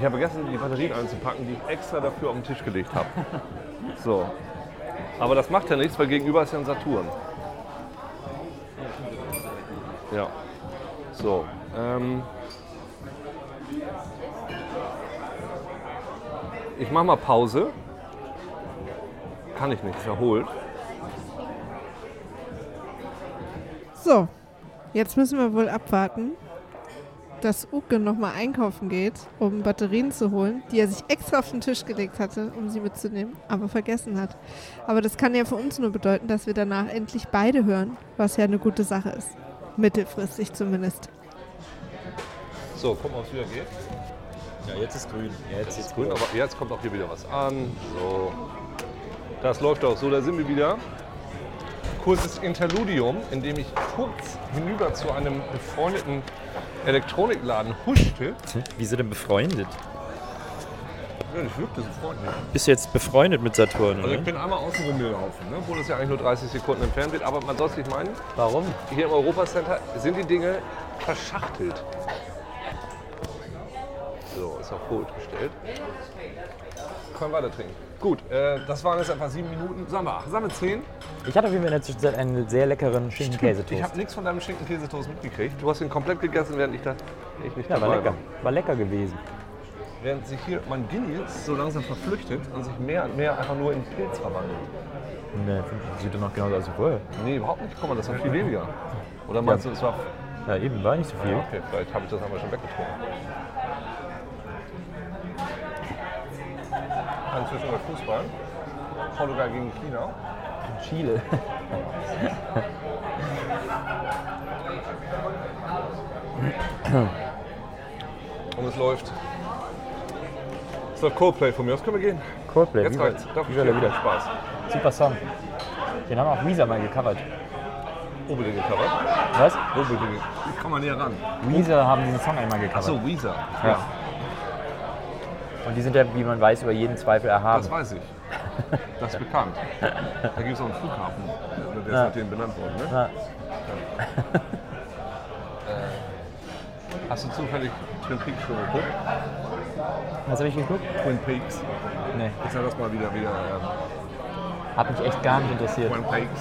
Ich habe vergessen, die Batterien einzupacken, die ich extra dafür auf den Tisch gelegt habe. So. Aber das macht ja nichts, weil gegenüber ist ja ein Saturn. Ja. So. Ähm ich mache mal Pause. Kann ich nicht, ist erholt. So, jetzt müssen wir wohl abwarten, dass Uke nochmal einkaufen geht, um Batterien zu holen, die er sich extra auf den Tisch gelegt hatte, um sie mitzunehmen, aber vergessen hat. Aber das kann ja für uns nur bedeuten, dass wir danach endlich beide hören, was ja eine gute Sache ist. Mittelfristig zumindest. So, gucken, ob es wieder geht. Ja, jetzt ist grün. Jetzt Ist grün, aber jetzt kommt auch hier wieder was an. So. Das läuft auch so, da sind wir wieder. Kurzes Interludium, in dem ich kurz hinüber zu einem befreundeten Elektronikladen huschte. Wie sind denn befreundet? Ja, ich wirkte so freundlich. Bist du jetzt befreundet mit Saturn, Also ich oder? bin einmal außen rumgelaufen, ne? obwohl das ja eigentlich nur 30 Sekunden entfernt wird. Aber man soll es nicht meinen, Warum? hier im Europacenter sind die Dinge verschachtelt. So, ist auf Rot gestellt. Können weiter trinken. Gut, äh, das waren jetzt etwa sieben Minuten. Sagen wir, sagen wir zehn. Ich hatte auf jeden Fall in der Zwischenzeit einen sehr leckeren Ich Schinken-Käsetoast. habe nichts von deinem Schinken-Käsetoast mitgekriegt. Du hast ihn komplett gegessen, während ich da ich nicht Ja, war lecker. War lecker gewesen. Während sich hier mein Guinness so langsam verflüchtet und sich mehr und mehr einfach nur in Pilz verwandelt. Ne, sieht doch noch genauso aus wie vorher. Nee, überhaupt nicht. Guck mal, das war viel weniger. Oder meinst du, es war... Ja, eben, war nicht so viel. Ja, okay, vielleicht habe ich das einmal schon weggetrunken. Inzwischen bei Fußball. Portugal gegen China. Chile. Und es läuft. Es läuft Coldplay von mir. Das können wir gehen. Coldplay, Jetzt reicht's. Darf ich dir Vida. Spaß. Super Song. Den haben auch Weezer mal gecovert. Unbedingt gecovert. Was? Unbedingt. Ich komm mal näher ran. Weezer haben diesen Song einmal gecovert. Achso, Weezer. Ja. Und die sind ja, wie man weiß, über jeden Zweifel erhaben. Das weiß ich. Das ist bekannt. Da gibt es auch einen Flughafen. Der ist nach denen benannt worden. Ne? Ja. Hast du zufällig Twin Peaks schon geguckt? Was habe ich geguckt? Twin Peaks. Nee, Ich sag das mal wieder. wieder ähm, hat mich echt gar nicht interessiert. Twin Peaks.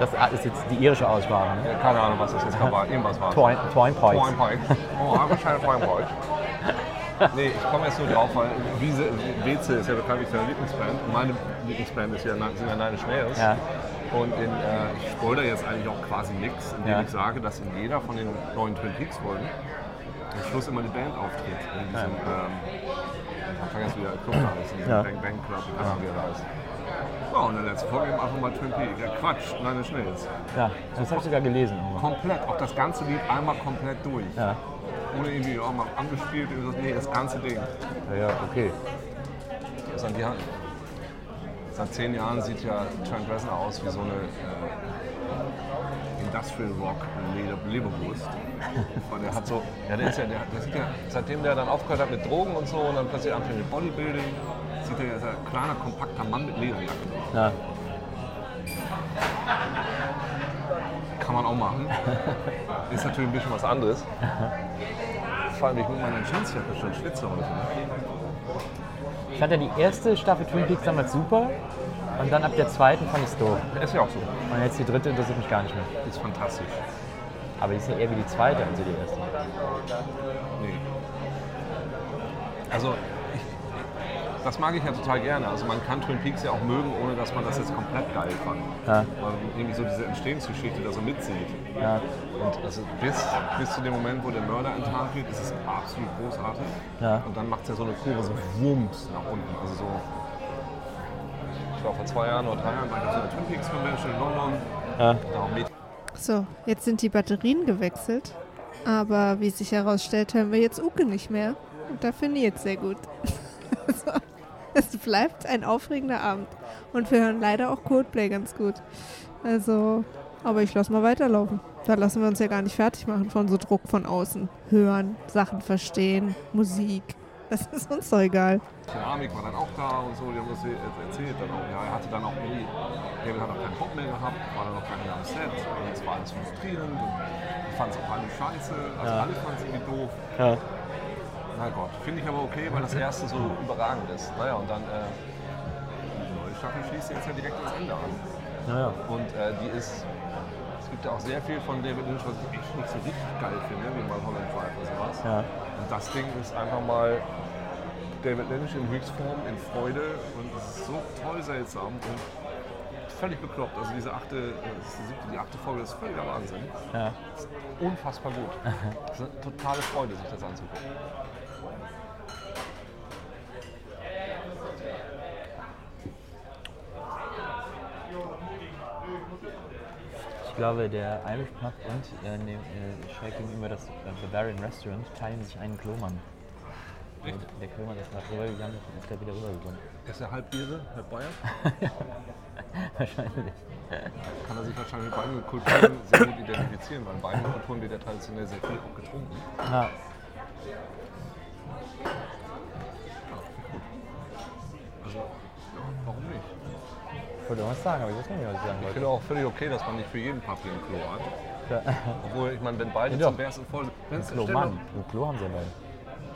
Das ist jetzt die irische Aussprache, ne? Ja, keine Ahnung, was das jetzt war. Irgendwas war. Twine, Twine. Twin Peaks. Oh, I wish I had Twin Peaks. Nee, ich komme jetzt nur drauf, weil Wiese, Weze ist ja bekanntlich seine Lieblingsband. Und meine Lieblingsband ist ja, sind ja Nine Nails. Ja. Und in, äh, ich spoilere jetzt eigentlich auch quasi nichts, indem Ja. ich sage, dass in jeder von den neuen Twin Peaks Folgen am Schluss immer eine Band auftritt. In diesem, ähm, ich vergesse wieder, Club da ist, in diesem Ja. Bang Bang Club, ich weiß nicht, wie er da ist. Ja, und in der letzten Folge eben einfach mal Twin Peaks. Ja, Quatsch, Nine Inch Nails. Ja, das habe ich sogar gelesen. Komplett, auch das ganze Lied einmal komplett durch. Ja. Ohne irgendwie auch mal angespielt, irgendwie so, nee, das ganze Ding. ja, okay. Das an die Hand. Seit zehn Jahren sieht ja Trent Reznor aus wie so eine äh, Industrial Rock Leberwurst. Weil der hat so, ja, der ist ja, der, der sieht ja, seitdem der dann aufgehört hat mit Drogen und so und dann plötzlich anfängt mit Bodybuilding, sieht er ja, ein kleiner, kompakter Mann mit Lederjacke. Ja. Kann man auch machen. Ist natürlich ein bisschen was anderes. Vor allem, ich mit meiner Jeansjacke schon schwitze heute. Ich fand ja die erste Staffel Twin Peaks damals super und dann ab der zweiten fand ich es doof. Ist ja auch so. Und jetzt die dritte interessiert mich gar nicht mehr. Ist fantastisch. Aber die ist ja eher wie die zweite als die erste. Nee. Also, ich, das mag ich ja total gerne. Also, man kann Twin Peaks ja auch mögen, ohne dass man das jetzt komplett geil fand. Ja. Weil man irgendwie so diese Entstehungsgeschichte da so mitzieht. Ja. Und also bis, bis zu dem Moment, wo der Mörder enttarnt wird, ist es absolut großartig. Ja. Und dann macht es ja so eine Kurve, so Wumms nach unten. Also so. Ich war vor zwei Jahren oder drei Jahren war ich auf so einer Twin Peaks Convention in London. Ja. Da auch mit. So, jetzt sind die Batterien gewechselt. Aber wie sich herausstellt, hören wir jetzt Uke nicht mehr. Und da finde ich jetzt sehr gut. so, es bleibt ein aufregender Abend. Und wir hören leider auch Coldplay ganz gut. Also, aber ich lasse mal weiterlaufen. Da lassen wir uns ja gar nicht fertig machen von so Druck von außen. Hören, Sachen verstehen, Musik. Das ist uns doch egal. Keramik war dann auch da und so, die haben das erzählt dann auch. Ja, er hatte dann auch irgendwie, David hat auch keinen Bock mehr gehabt, war dann noch gar nicht am Set und es war alles frustrierend und ich fand es auch alle scheiße, also Ja. alle fanden es irgendwie doof. Ja. Na Gott, finde ich aber okay, weil das erste so überragend ist. Naja, und dann äh, die neue Staffel schließt jetzt ja direkt das Ende an. Naja. Und äh, die ist, es gibt ja auch sehr viel von David Lynch, was ich echt nicht so richtig geil finde, wie mal Holland Drive oder sowas. Ja. Und das Ding ist einfach mal David Lynch in Höchstform, in Freude und es ist so toll seltsam und völlig bekloppt. Also diese achte, äh, die siebte, die achte Folge ist völliger Wahnsinn. Ja. Ist unfassbar gut. Es ist eine totale Freude, sich das anzugucken. Ich glaube, der Irish Pub und äh, ne, äh, schräg gegenüber das äh, Bavarian Restaurant teilen sich einen Klomann. Und der Klomann ist nach rübergegangen und ist da wieder rübergekommen. Er ist ja halb Ire, halb Bayer. Wahrscheinlich. Kann er sich wahrscheinlich mit beiden Kulturen sehr gut identifizieren, weil in beiden Kulturen wird ja traditionell sehr viel auch getrunken. Ja. Wollte was sagen, aber ich weiß nicht, was ich sagen Ich wollte. finde auch völlig okay, dass man nicht für jeden hier ein Klo hat. Ja. Obwohl, ich meine, wenn beide Ja. zum ersten voll wenn es Klomann. Ein Klo haben sie ja beide.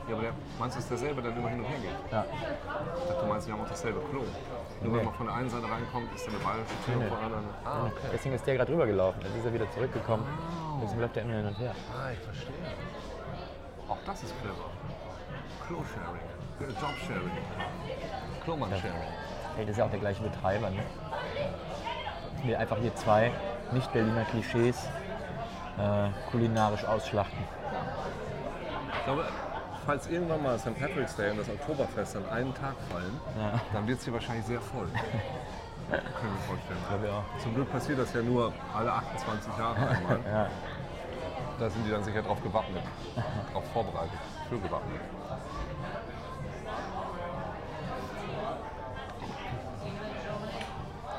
Ja, aber der, meinst du, ist derselbe, der immer hin und her geht? Ja. Ich dachte, du meinst, die haben auch dasselbe Klo. Nur Nee. wenn man von der einen Seite reinkommt, ist dann eine bayerische Tür und von der anderen. Ah, okay. Deswegen ist der gerade rübergelaufen. Jetzt ist er wieder zurückgekommen. Deswegen läuft er immer hin und her. Ah, ich verstehe. Auch das ist clever. Klo-Sharing. Äh, Job-Sharing. Klomann-Sharing. Das ist ja auch der gleiche Betreiber, ne? Will einfach hier zwei nicht-Berliner Klischees äh, kulinarisch ausschlachten. Ich glaube, falls irgendwann mal St. Patrick's Day und das Oktoberfest an einen Tag fallen, Ja. dann wird es hier wahrscheinlich sehr voll. Können wir vorstellen. Ich auch. Zum Glück passiert das ja nur alle 28 Jahre einmal. Ja. Da sind die dann sicher drauf gewappnet, drauf vorbereitet, für gewappnet.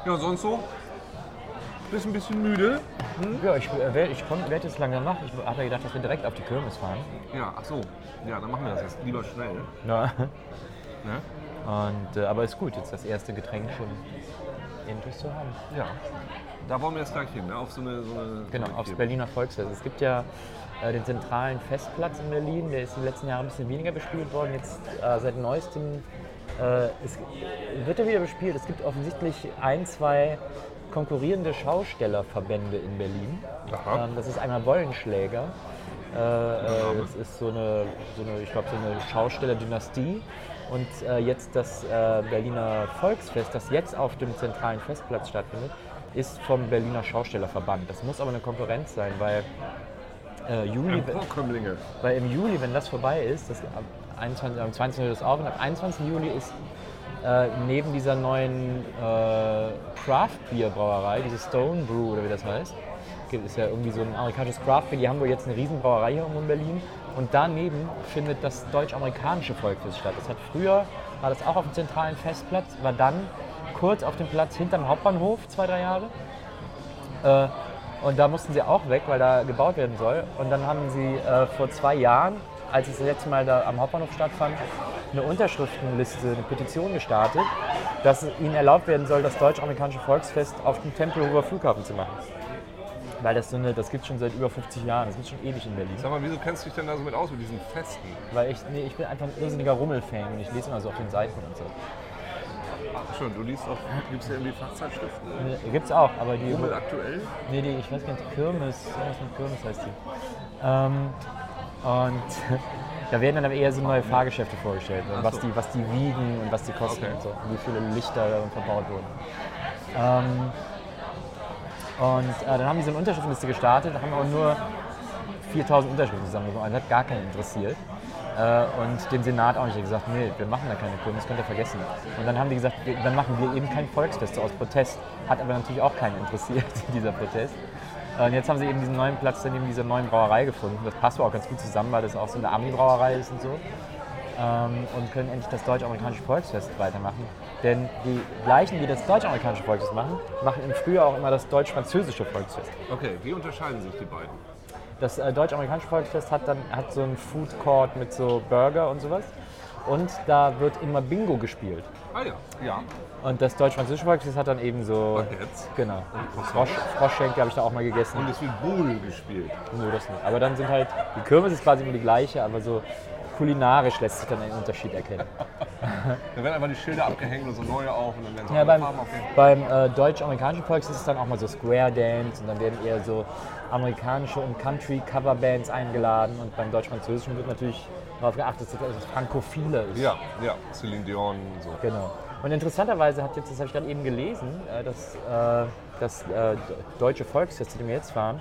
Ja, sonst so? Bist ein bisschen müde? Ja, ich, äh, ich werde jetzt langsam wach. Ich habe ja gedacht, dass wir direkt auf die Kirmes fahren. Ja, ach so. Ja, dann machen wir das jetzt lieber schnell. Ja. Ne? Und, äh, aber ist gut, jetzt das erste Getränk schon intus zu haben. Ja. Da wollen wir jetzt gleich hin, ne? auf so eine. So eine Genau, so eine aufs. Berliner Volksfest. Es gibt ja äh, den zentralen Festplatz in Berlin, der ist in den letzten Jahren ein bisschen weniger bespielt worden. Jetzt äh, seit neuestem es wird er wieder bespielt. Es gibt offensichtlich ein, zwei konkurrierende Schaustellerverbände in Berlin. Aha. Ähm, das ist einmal Wollenschläger. Äh, äh, das ist so eine, so eine ich glaube, so eine Schaustellerdynastie. Und äh, jetzt das äh, Berliner Volksfest, das jetzt auf dem zentralen Festplatz stattfindet, ist vom Berliner Schaustellerverband. Das muss aber eine Konkurrenz sein, weil äh, Juli, weil im Juli, wenn das vorbei ist, das, 21, am 20. Juli ist auf und ab 21. Juli ist äh, neben dieser neuen äh, Craft Beer Brauerei, diese Stone Brew oder wie das heißt, es ja irgendwie so ein amerikanisches Craft Beer, die haben wohl jetzt eine riesen Brauerei hier in Berlin und daneben findet das deutsch-amerikanische Volksfest statt. Das hat früher, war das auch auf dem zentralen Festplatz, war dann kurz auf dem Platz hinterm Hauptbahnhof, zwei, drei Jahre. Äh, und da mussten sie auch weg, weil da gebaut werden soll. Und dann haben sie äh, vor zwei Jahren, als es das letzte Mal da am Hauptbahnhof stattfand, eine Unterschriftenliste, eine Petition gestartet, dass ihnen erlaubt werden soll, das deutsch-amerikanische Volksfest auf dem Tempelhofer Flughafen zu machen. Weil das so eine, das gibt es schon seit über 50 Jahren, das gibt es schon ewig in Berlin. Sag mal, wieso kennst du dich denn da so mit aus mit diesen Festen? Weil ich, nee, ich bin einfach ein irrsinniger Rummel-Fan und ich lese immer so auf den Seiten und so. Ach schon, du liest auch, gibt es ja irgendwie Fachzeitschriften? Nee, Gibt's auch, aber die. Rummel aktuell? Nee, die, ich weiß gar nicht, Kirmes, irgendwas mit Kirmes heißt die. Ähm, und da werden dann aber eher so neue Fahrgeschäfte vorgestellt, Ach was, so. die, was die wiegen und was die kosten Okay. und so, und wie viele Lichter verbaut wurden. Ähm, und äh, dann haben die so eine Unterschriftenliste gestartet, da haben aber nur 4000 Unterschriften zusammengekommen, das hat gar keinen interessiert. Äh, und den Senat auch nicht. Haben gesagt, nee, wir machen da keine Kirmes, könnt ihr vergessen. Und dann haben die gesagt, wir, dann machen wir eben kein Volksfest so aus Protest. Hat aber natürlich auch keinen interessiert, dieser Protest. Äh, Und jetzt haben sie eben diesen neuen Platz neben dieser neuen Brauerei gefunden. Das passt auch ganz gut zusammen, weil das auch so eine Ami-Brauerei ist und so. Ähm, und können endlich das deutsch-amerikanische Volksfest weitermachen. Denn die gleichen, die das deutsch-amerikanische Volksfest machen, machen im Frühjahr auch immer das deutsch-französische Volksfest. Okay, wie unterscheiden sich die beiden? Das äh, deutsch-amerikanische Volksfest hat dann hat so einen Food Court mit so Burger und sowas. Und da wird immer Bingo gespielt. Ah ja, ja. Und das deutsch-französische Volksfest hat dann eben so. Jetzt. Genau. Frosch, Froschschenkel habe ich da auch mal gegessen. Und es wird Boule gespielt. Nö, das nicht. Aber dann sind halt, die Kirmes ist quasi immer die gleiche, aber so kulinarisch lässt sich dann ein Unterschied erkennen. Da werden einfach die Schilder abgehängt und so neue auf und dann werden so Ja, beim, Farben aufgehängt. beim äh, deutsch-amerikanischen Volks ist es dann auch mal so Square Dance und dann werden eher so amerikanische und Country-Coverbands eingeladen und beim deutsch-französischen wird natürlich darauf geachtet, dass es frankophile ist. Ja, ja, Celine Dion und so. Genau. Und interessanterweise hat jetzt, das habe ich gerade eben gelesen, äh, dass äh, das äh, deutsche Volksfest, zu dem wir jetzt fahren,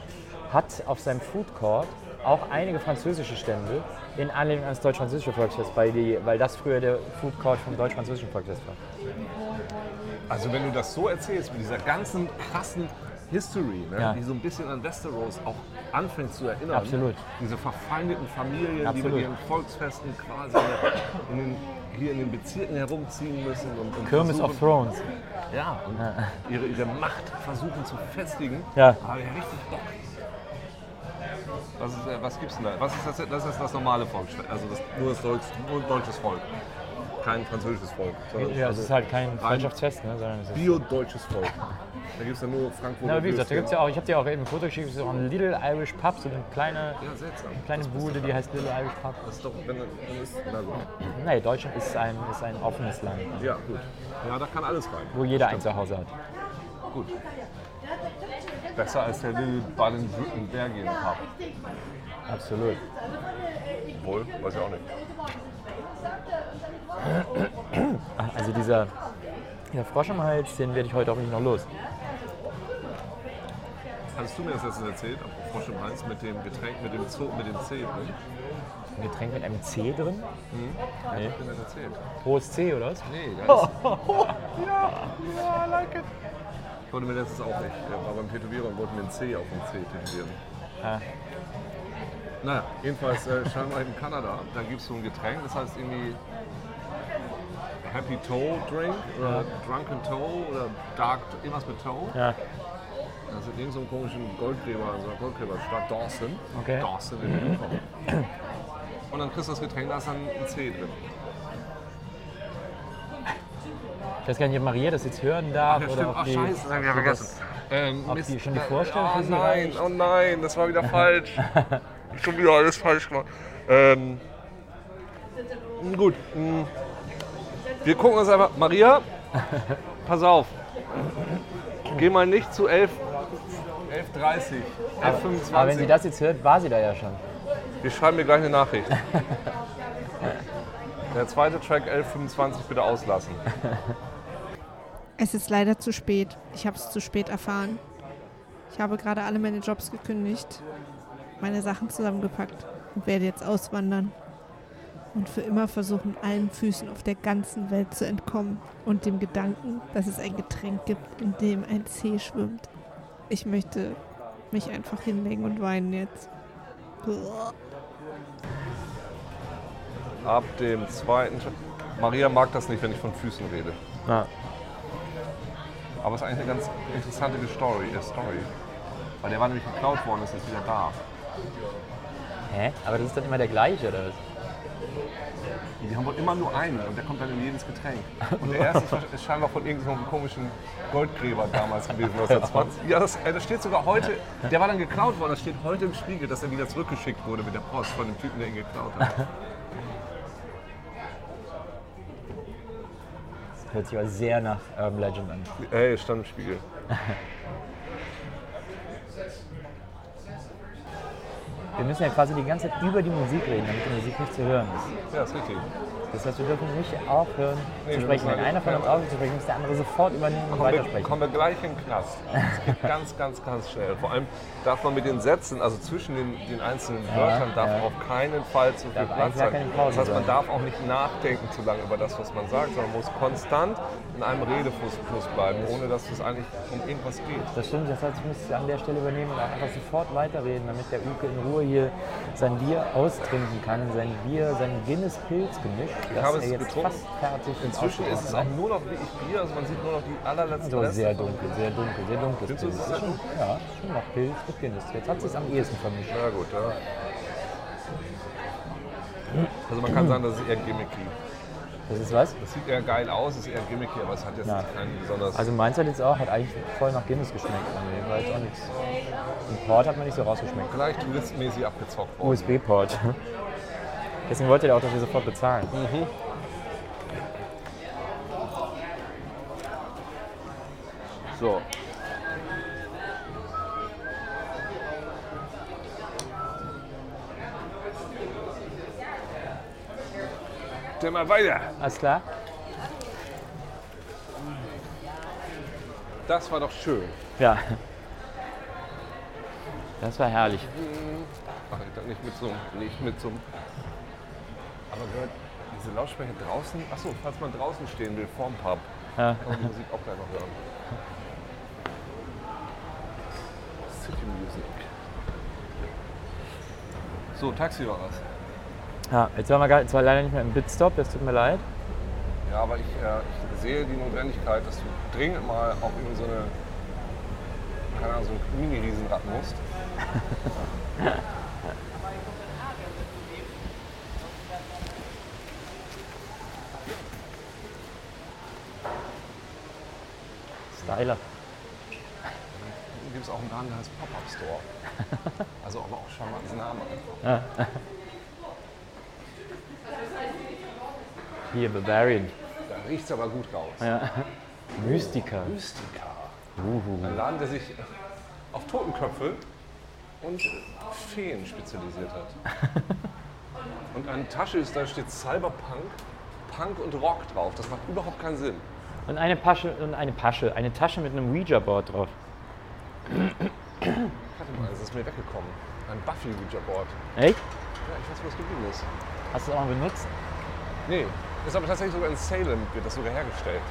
hat auf seinem Food Court auch einige französische Stände in Anlehnung an das deutsch-französische Volksfest, weil, die, weil das früher der Food Court vom deutsch-französischen Volksfest war. Also wenn du das so erzählst, mit dieser ganzen krassen History, ne, Ja. die so ein bisschen an Westeros auch anfängt zu erinnern. Absolut. Diese verfeindeten Familien, die Absolut. mit ihren Volksfesten quasi in den, hier in den Bezirken herumziehen müssen. Und, und Kirmes of Thrones. Ja, und ihre, ihre Macht versuchen zu festigen. Ja. Habe ich richtig Bock. Was, ist, äh, was gibt's denn da? Was ist das, das ist das normale Volk, also das, nur, das Deutsch, nur ein deutsches Volk. Kein französisches Volk. Ja, es also ist halt kein Freundschaftsfest, ne, sondern es ist Bio-deutsches Volk. Da gibt es dann nur Frankfurt. Na, wie gesagt, da gibt's ja auch, ich habe dir auch eben ein Foto geschickt, es ist auch ein Little Irish Pub, so eine kleine, Ja, seltsam. kleine Bude, die heißt Little Irish Pub. Das ist doch, wenn, dann ist, na gut. Nee, Deutschland ist ein, ist ein offenes Land, Ja, gut. Ja, da kann alles rein. wo jeder ein Zuhause hat. Gut. Besser als der Little Baden-Württembergien Pub. Absolut. Wohl, weiß ich auch nicht. Also dieser, dieser Frosch im Hals, den werde ich heute auch nicht noch los. Hattest du mir das letztens erzählt, Frosch im Hals, mit dem Getränk, mit dem, Zoo, mit dem C drin? Ein Getränk mit einem C drin? Nee. Hab ich mir das erzählt? Hohes C, oder was? Nee, da ist... ja, ja, I like it. Ich wollte mir letztens auch nicht. Er war beim Tätowierer und wollte mir ein C auf dem C tätowieren. Ah. Naja, jedenfalls äh, scheinbar in Kanada, da gibt es so ein Getränk, das heißt irgendwie Happy Toe Drink oder Drunken Toe oder Dark, irgendwas mit Toe. Ja. Das ist irgend so einen komischen Goldgräber, so eine Goldgräberstadt, Dawson. Okay. Dawson in Utah. Und dann kriegst du das Getränk, da ist dann ein C drin. Ich weiß gar nicht, ob Maria das jetzt hören darf Ja, oder ob Ach, die, scheiße, das hab ich ja ob die vergessen. Ähm, ob Mist. die schon die Vorstellung oh nein, oh nein, das war wieder falsch. Schon wieder alles falsch gemacht. Ähm, gut. mm. Wir gucken uns einfach. Maria, pass auf. Geh mal nicht zu 11. 11.30 11.25. Aber wenn sie das jetzt hört, war sie da ja schon. Wir schreiben mir gleich eine Nachricht. Der zweite Track 11.25 bitte auslassen. Es ist leider zu spät. Ich habe es zu spät erfahren. Ich habe gerade alle meine Jobs gekündigt, meine Sachen zusammengepackt und werde jetzt auswandern. Und für immer versuchen, allen Füßen auf der ganzen Welt zu entkommen und dem Gedanken, dass es ein Getränk gibt, in dem ein See schwimmt. Ich möchte mich einfach hinlegen und weinen jetzt. Ab dem zweiten. Maria mag das nicht, wenn ich von Füßen rede. Ja. Aber es ist eigentlich eine ganz interessante Story. äh, Story. Weil der war nämlich geklaut worden, ist jetzt wieder da. Hä? Aber das ist dann immer der gleiche, oder was? Die haben wohl immer nur einen und der kommt dann in jedes Getränk. Und der erste ist scheinbar von irgendeinem komischen Goldgräber damals gewesen aus der 20. Ja, das, äh, das steht sogar heute, der war dann geklaut worden, das steht heute im Spiegel, dass er wieder zurückgeschickt wurde mit der Post von dem Typen, der ihn geklaut hat. Das hört sich aber sehr nach Urban Legend an. Ey, stand im Spiegel. Wir müssen ja quasi die ganze Zeit über die Musik reden, damit die Musik nicht zu hören ist. Ja, ist richtig. Das heißt, wir dürfen nicht aufhören Nee, zu sprechen. Wenn einer von uns ja. aufhört zu sprechen, muss der andere sofort übernehmen und weitersprechen. kommen wir gleich in den Knast. Das geht ganz, ganz, ganz schnell. Vor allem darf man mit den Sätzen, also zwischen den, den einzelnen Wörtern, darf ja. auf keinen Fall zu viel Platz sein. Das heißt, man darf auch nicht nachdenken zu lange über das, was man sagt, sondern muss konstant in einem Redefluss Fluss bleiben, ohne dass es eigentlich um irgendwas geht. Das stimmt, das heißt, ich muss an der Stelle übernehmen und einfach sofort weiterreden, damit der Uke in Ruhe hier sein Bier austrinken kann, sein Bier, sein Guinness-Pilz-Gemisch, das habe es jetzt getrunken. fast fertig Inzwischen ist es auch nur noch wirklich Bier, also man sieht nur noch die allerletzten so Reste. sehr dunkel, sehr dunkel, sehr dunkles Findest du, es ist schon, ja, schon noch Pilz mit Guinness. Jetzt hat es am ehesten vermischt. Na gut, ja. Also man kann sagen, das ist eher gimmicky. Das ist was? Das sieht eher geil aus, ist eher gimmicky, aber es hat jetzt Ja. keinen besonders... Also meins hat jetzt auch, hat eigentlich voll nach Guinness geschmeckt. Nee, war jetzt auch nichts. Im Port hat man nicht so rausgeschmeckt. Vielleicht touristmäßig abgezockt worden. USB-Port. Deswegen wollte der auch, dass wir sofort bezahlen. So. Dann mal weiter. Alles klar? Das war doch schön. Ja. Das war herrlich. Ach, ich dachte nicht mit so nicht mit so einem. Aber gehört diese Lautsprecher draußen? Achso, falls man draußen stehen will, vorm Pub, Ja. kann man die Musik auch gleich noch hören. City Music. So, Taxi war was. Ja, jetzt waren wir gar, zwar leider nicht mehr im Bitstop, das tut mir leid. Ja, aber ich, äh, ich sehe die Notwendigkeit, dass du dringend mal auch in so eine, keine Ahnung, so ein Mini-Riesenrad musst. Dann gibt es auch einen Laden, der heißt Pop-Up Store. Also aber auch schon mal diesen Namen. Hier, Bavarian. Da riecht es aber gut raus. Ja. Mystica. Mystica. Uhu. Ein Laden, der sich auf Totenköpfe und Feen spezialisiert hat. Und eine Tasche ist, da steht Cyberpunk, Punk und Rock drauf. Das macht überhaupt keinen Sinn. Und eine Pasche, und eine Pasche, eine Tasche mit einem Ouija-Board drauf. Warte mal, es ist mir weggekommen. Ein Buffy Ouija Board. Echt? Ja, ich weiß, wo es geblieben ist. Hast du das auch mal benutzt? Nee, ist aber tatsächlich sogar in Salem, wird das sogar hergestellt.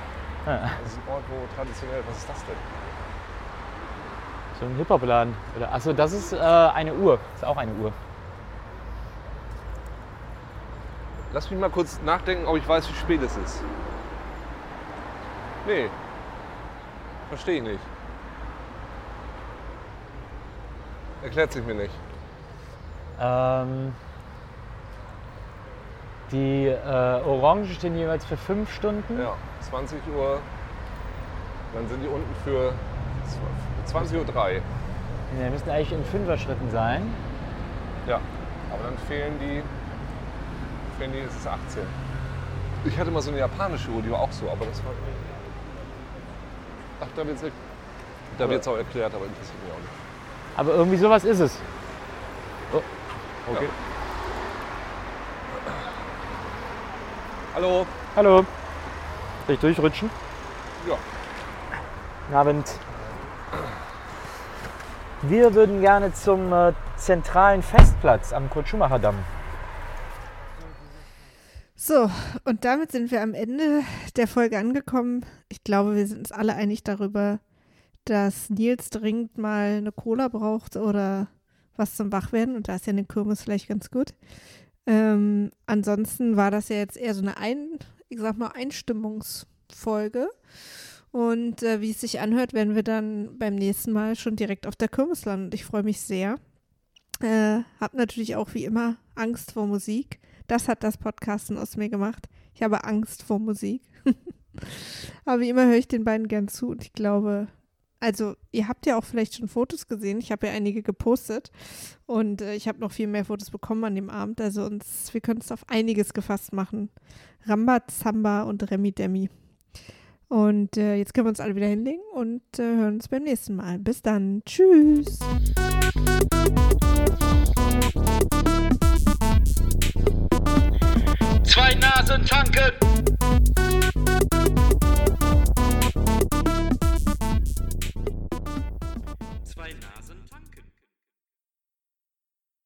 Ah, Das ist ein Ort, wo traditionell, was ist das denn? so ein Hip-Hop-Laden. Achso, das ist äh, eine Uhr. Ist auch eine Uhr. Lass mich mal kurz nachdenken, ob ich weiß, wie spät es ist. Nee. Verstehe ich nicht. Erklärt sich mir nicht. Ähm, die äh, Orangen stehen jeweils für fünf Stunden. Ja, 20 Uhr. Dann sind die unten für 20.03 Uhr. drei. Die müssen eigentlich in Fünfer-Schritten sein. Ja. Aber dann fehlen die. Fehlen die, es ist 18. Ich hatte mal so eine japanische Uhr, die war auch so, aber das war. Ach, da wird es da wird's auch erklärt, aber interessiert mich auch nicht. Aber irgendwie sowas ist es. Oh, okay. Hallo. Hallo. Soll ich durchrutschen? Ja. Guten Abend. Wir würden gerne zum äh, zentralen Festplatz am Kurt-Schumacher-Damm. So, und damit sind wir am Ende der Folge angekommen. Ich glaube, wir sind uns alle einig darüber, dass Nils dringend mal eine Cola braucht oder was zum Wachwerden. Und da ist ja eine Kirmes vielleicht ganz gut. Ähm, ansonsten war das ja jetzt eher so eine Ein, ich sag mal, Einstimmungsfolge. Und äh, wie es sich anhört, werden wir dann beim nächsten Mal schon direkt auf der Kirmes landen. Und ich freue mich sehr. Äh, hab natürlich auch wie immer Angst vor Musik. Das hat das Podcasten aus mir gemacht. Ich habe Angst vor Musik. Aber wie immer höre ich den beiden gern zu und ich glaube, also ihr habt ja auch vielleicht schon Fotos gesehen. Ich habe ja einige gepostet und äh, ich habe noch viel mehr Fotos bekommen an dem Abend. Also uns, wir können es auf einiges gefasst machen. Ramba, Zamba und Remi Demi. Und äh, jetzt können wir uns alle wieder hinlegen und äh, hören uns beim nächsten Mal. Bis dann. Tschüss. Zwei Nasen tanken.